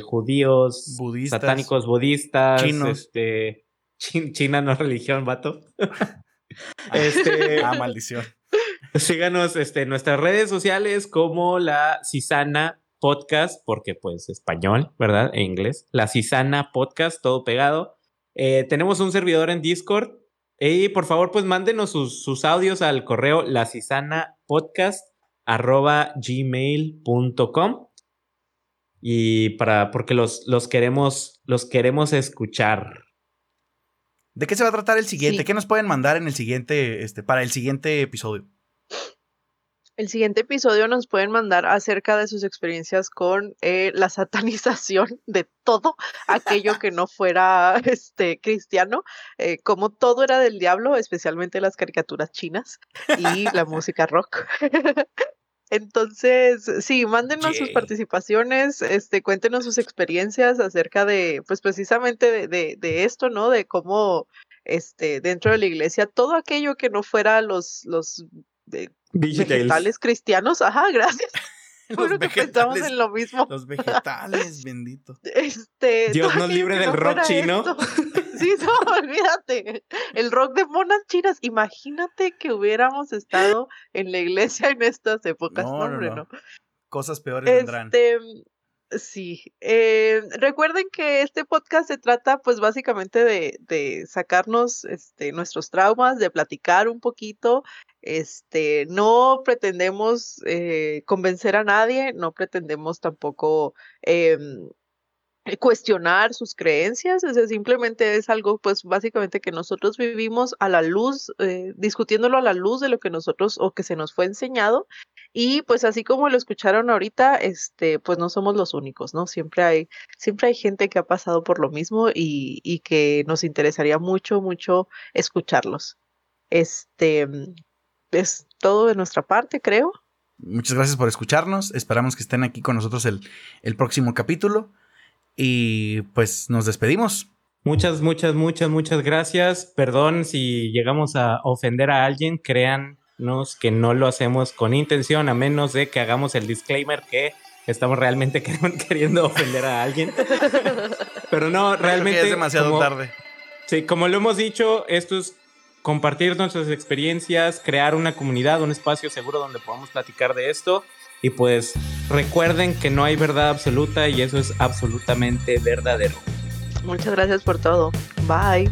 judíos, budistas, satánicos, budistas, chinos. Este, China no religión, vato. Este, ah, maldición. Síganos este, en nuestras redes sociales como la Cisana Podcast, porque pues español, ¿verdad? En inglés. La Cisana Podcast, todo pegado. Eh, tenemos un servidor en Discord. Y por favor, pues mándenos sus, audios al correo la podcast arroba gmail.com y para porque los, los queremos los queremos escuchar ¿De qué se va a tratar el siguiente? ¿Qué nos pueden mandar en el siguiente, este, para el siguiente episodio? El siguiente episodio nos pueden mandar acerca de sus experiencias con eh, la satanización de todo aquello que no fuera este, cristiano, eh, como todo era del diablo, especialmente las caricaturas chinas y la música rock. Entonces, sí, mándenos sus participaciones, este, cuéntenos sus experiencias acerca de, pues precisamente de, de, esto, ¿no? De cómo, este, dentro de la iglesia, todo aquello que no fuera los, los eh, vegetales cristianos, ajá, gracias. Los vegetales, en lo mismo. Los vegetales, bendito. Este, Dios nos libre del rock chino. Sí, no, olvídate. El rock de monas chinas. Imagínate que hubiéramos estado en la iglesia en estas épocas. No, no, no. Cosas peores vendrán. Sí. Eh, recuerden que este podcast se trata, pues, básicamente de, de sacarnos este, nuestros traumas, de platicar un poquito este, no pretendemos eh, convencer a nadie, no pretendemos tampoco em, cuestionar sus creencias, simplemente es algo, pues básicamente que nosotros vivimos a la luz, eh, discutiéndolo a la luz de lo que nosotros o que se nos fue enseñado. Y pues así como lo escucharon ahorita, este, pues no somos los únicos, ¿no? Siempre hay, siempre hay gente que ha pasado por lo mismo y, y que nos interesaría mucho, mucho escucharlos. Este, es todo de nuestra parte, creo. Muchas gracias por escucharnos. Esperamos que estén aquí con nosotros el, el próximo capítulo. Y pues nos despedimos. Muchas, muchas, muchas, muchas gracias. Perdón si llegamos a ofender a alguien. Créannos que no lo hacemos con intención, a menos de que hagamos el disclaimer que estamos realmente queriendo ofender a alguien. Pero no, realmente. es demasiado tarde. Sí, como lo hemos dicho, esto es compartir nuestras experiencias, crear una comunidad, un espacio seguro donde podamos platicar de esto. Y pues recuerden que no hay verdad absoluta y eso es absolutamente verdadero. Muchas gracias por todo. Bye.